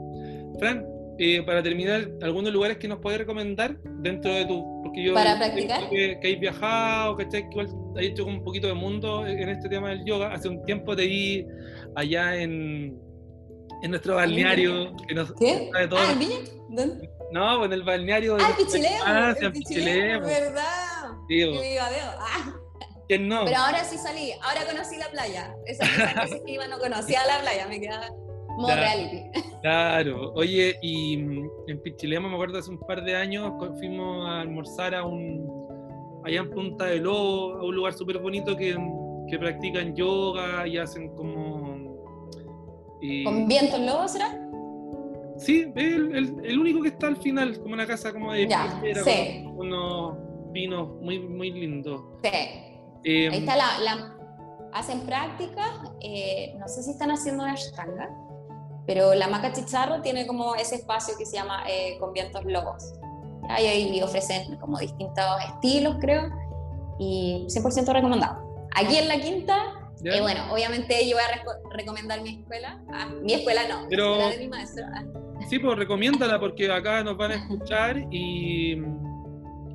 Fran, eh, para terminar, algunos lugares que nos puedes recomendar dentro de tu. Porque yo ¿Para practicar? Que, que viajado, que has hecho un poquito de mundo en este tema del yoga. Hace un tiempo te vi allá en, en nuestro balneario. Que nos, ¿Qué? Todo. Ah, ¿Dónde? No, pues en el balneario. Ah, el Pichileo. Ah, el Pichileo, ¿verdad? Sí, Qué ah. ¿Quién no? Pero ahora sí salí, ahora conocí la playa. Esa veces que iba no conocía la playa, me quedaba modo reality. Claro, oye, y mm, en Pichilemu me acuerdo hace un par de años fuimos a almorzar a un, allá en Punta de Lobo, a un lugar súper bonito que, que, practican yoga y hacen como... ¿Con viento en lobo será? Sí, el, el, el, único que está al final, como una casa como de ya, sí. con unos vinos muy, muy lindos. Sí. Em, Ahí está la, la, hacen práctica, eh, no sé si están haciendo una ashtanga, pero la Maca Chicharro tiene como ese espacio que se llama eh, con vientos lobos. Y ahí ofrecen como distintos estilos, creo, y 100% recomendado. Aquí en la quinta, eh, bueno, obviamente yo voy a recomendar mi escuela. Ah, mi escuela no, Pero, la de mi maestro. Ah. Sí, pues recomiéndala porque acá nos van a escuchar y,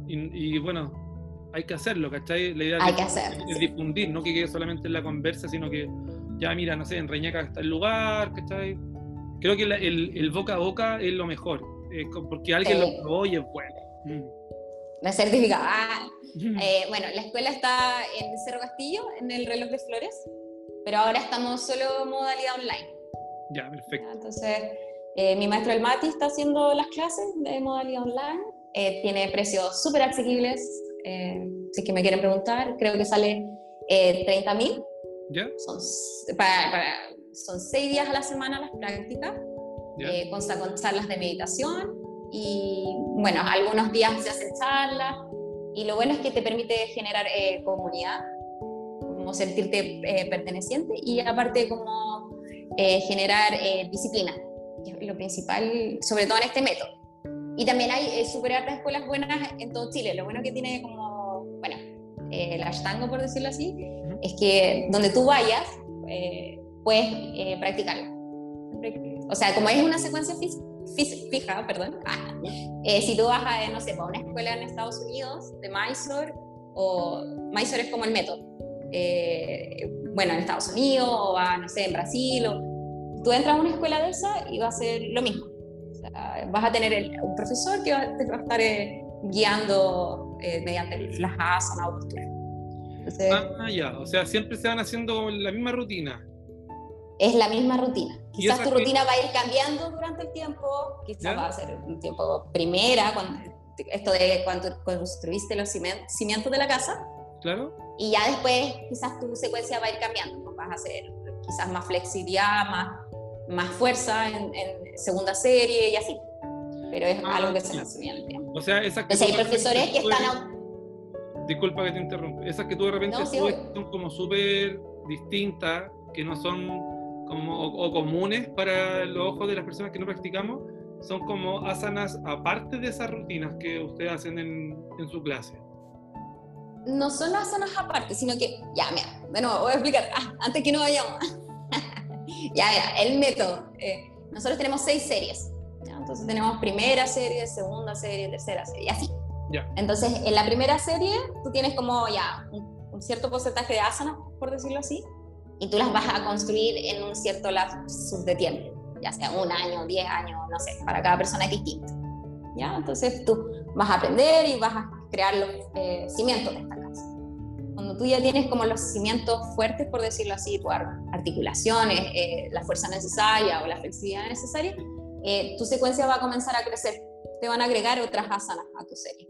y, bueno, hay que hacerlo, ¿cachai? La idea hay que hacer, es difundir, no que quede solamente en la conversa, sino que ya mira, no sé, en Reñaca está el lugar, ¿cachai? Creo que el, el, boca a boca es lo mejor, porque alguien lo probó y es bueno. Mm. La certificada. Ah, eh, bueno, la escuela está en Cerro Castillo, en el reloj de flores, pero ahora estamos solo modalidad online. Ya, perfecto. Entonces, eh, mi maestro el Mati está haciendo las clases de modalidad online. Eh, tiene precios súper asequibles. si es que me quieren preguntar, creo que sale 30 mil. ¿Ya? Son para, para son seis días a la semana las prácticas, eh, consta con charlas de meditación y, bueno, algunos días se hacen charlas y lo bueno es que te permite generar eh, comunidad, como sentirte eh, perteneciente y aparte como generar disciplina, que es lo principal, sobre todo en este método. Y también hay super de escuelas buenas en todo Chile. Lo bueno que tiene como, bueno, el Ashtango, por decirlo así, es que donde tú vayas, puedes eh. O sea, como es una secuencia fija, perdón, eh, si tú vas a, no sé, a una escuela en Estados Unidos de Mysore, o Mysore es como el método, eh, bueno, en Estados Unidos, o va, no sé, en Brasil, o tú entras a una escuela de esa y va a ser lo mismo. O sea, vas a tener un profesor que va, te va a estar guiando mediante las asanas o posturas. ah, ya, o sea, siempre se van haciendo la misma rutina es la misma rutina. Quizás tu rutina va a ir cambiando durante el tiempo, quizás va a ser un tiempo primera, cuando, esto de cuando construiste los cimientos de la casa. Claro. Y ya después quizás tu secuencia va a ir cambiando, vas a hacer quizás más flexibilidad, más, más fuerza en, segunda serie y así. Pero es ah, algo que se mantiene en el tiempo. O sea, esas que hay profesores que están... Disculpa que te interrumpa. Esas que tú de repente subes son como súper distintas, que no son como, o, comunes para los ojos de las personas que no practicamos son como asanas aparte de esas rutinas que ustedes hacen en, en su clase. No son asanas aparte, sino que, ya, mira, bueno, voy a explicar, ah, antes que no vayamos. ya, ya, el método. Eh, nosotros tenemos seis series. Entonces tenemos primera serie, segunda serie, tercera serie, y así. Ya. Entonces, en la primera serie, tú tienes como ya un, un cierto porcentaje de asanas, por decirlo así, y tú las vas a construir en un cierto lapso de tiempo, ya sea un año, diez años, no sé, para cada persona es distinto. ¿ya? Entonces tú vas a aprender y vas a crear los eh, cimientos de esta casa. Cuando tú ya tienes como los cimientos fuertes, por decirlo así, tu articulaciones, eh, la fuerza necesaria o la flexibilidad necesaria, eh, tu secuencia va a comenzar a crecer te van a agregar otras asanas a tu serie.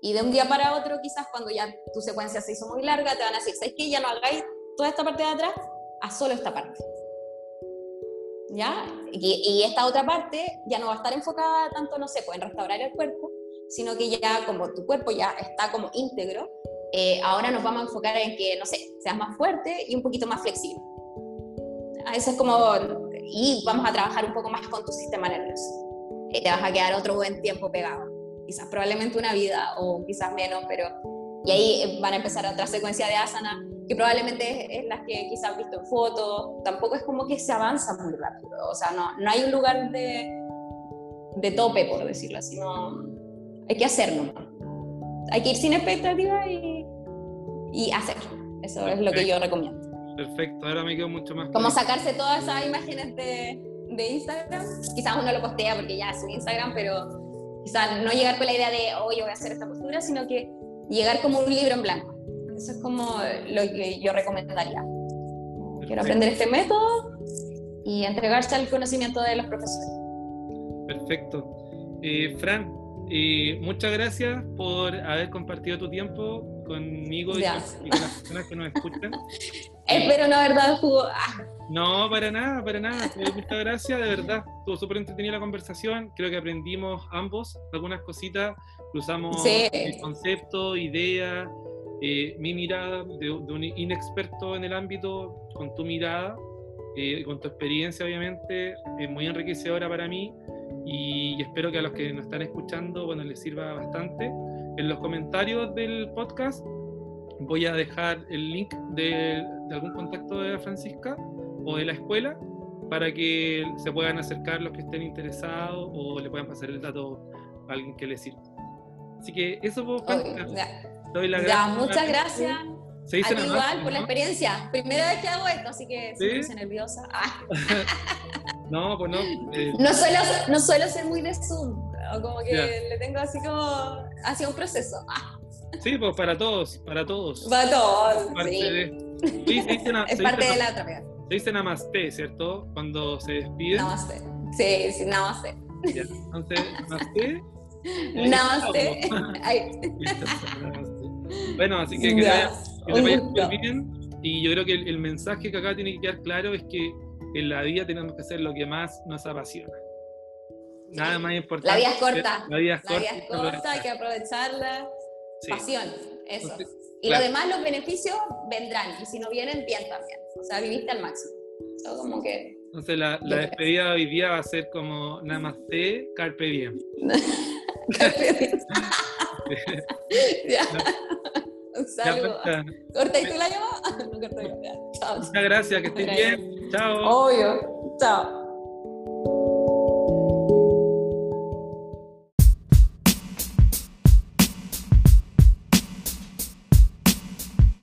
Y de un día para otro, quizás cuando ya tu secuencia se hizo muy larga, te van a decir, ¿sabes qué? Ya no hagáis toda esta parte de atrás, a solo esta parte. ¿Ya? Y, esta otra parte ya no va a estar enfocada tanto, no sé, pues en restaurar el cuerpo, sino que ya como tu cuerpo ya está como íntegro, eh, ahora nos vamos a enfocar en que, no sé, seas más fuerte y un poquito más flexible. Eso es como, y vamos a trabajar un poco más con tu sistema nervioso. Y te vas a quedar otro buen tiempo pegado. Quizás probablemente una vida o quizás menos, pero... Y ahí van a empezar otra secuencia de asana que probablemente es, las que quizás has visto en fotos. Tampoco es como que se avanza muy rápido. O sea, no, no hay un lugar de, de tope, por decirlo así. No, hay que hacerlo. Hay que ir sin expectativa y, y hacer. Eso es lo que yo recomiendo. Perfecto, ahora me quedo mucho más. Como sacarse todas esas imágenes de, de Instagram. Quizás uno lo postea porque ya es un Instagram, pero quizás no llegar con la idea de, hoy voy a hacer esta postura, sino que llegar como un libro en blanco. Eso es como lo que yo recomendaría. Quiero aprender este método y entregarse al conocimiento de los profesores. Perfecto. Eh, Fran, eh, muchas gracias por haber compartido tu tiempo conmigo y con, las personas que nos escuchan. Espero no haber dado jugo. Ah. No, para nada, para nada. Muchas gracias, de verdad. Estuvo súper entretenida la conversación. Creo que aprendimos ambos algunas cositas. Cruzamos el concepto, ideas, eh, mi mirada de, un inexperto en el ámbito con tu mirada, eh, con tu experiencia obviamente, es muy enriquecedora para mí y espero que a los que nos están escuchando, bueno, les sirva bastante. En los comentarios del podcast voy a dejar el link de, de algún contacto de Francisca o de la escuela para que se puedan acercar los que estén interesados o le puedan pasar el dato a alguien que les sirva. Así que eso, pues, Doy la ya, muchas gracias. Se dice a igual por la experiencia. Primera vez que hago esto, así que ¿Sí? nerviosa. Ah. no, pues no. Eh. No, suelo, no suelo ser muy de Zoom. Como que le tengo así como hacia un proceso. Ah. Sí, pues para todos, para todos. Para todos. sí. sí se dice es parte de la otra. Se dice namaste, ¿cierto? Cuando se despide. Namaste. Sí, sí, namaste. Ya. Entonces, namaste. Namaste. Bueno, así que que, te vaya muy bien. Y yo creo que el, mensaje que acá tiene que quedar claro es que en la vida tenemos que hacer lo que más nos apasiona. Nada más importante. La vida es corta. La vida es corta, hay que aprovecharla. Pasión, eso. Y lo demás, los beneficios vendrán. Y si no vienen, bien también. O sea, viviste al máximo. como que. Entonces, la, la despedida de hoy día va a ser como Namaste, Carpe Diem. carpe Diem. ya. Un saludo. ¿Corta y tú la llamas? no corto yo. Chao. Muchas gracias, que estés bien. Chao. Obvio. Chao.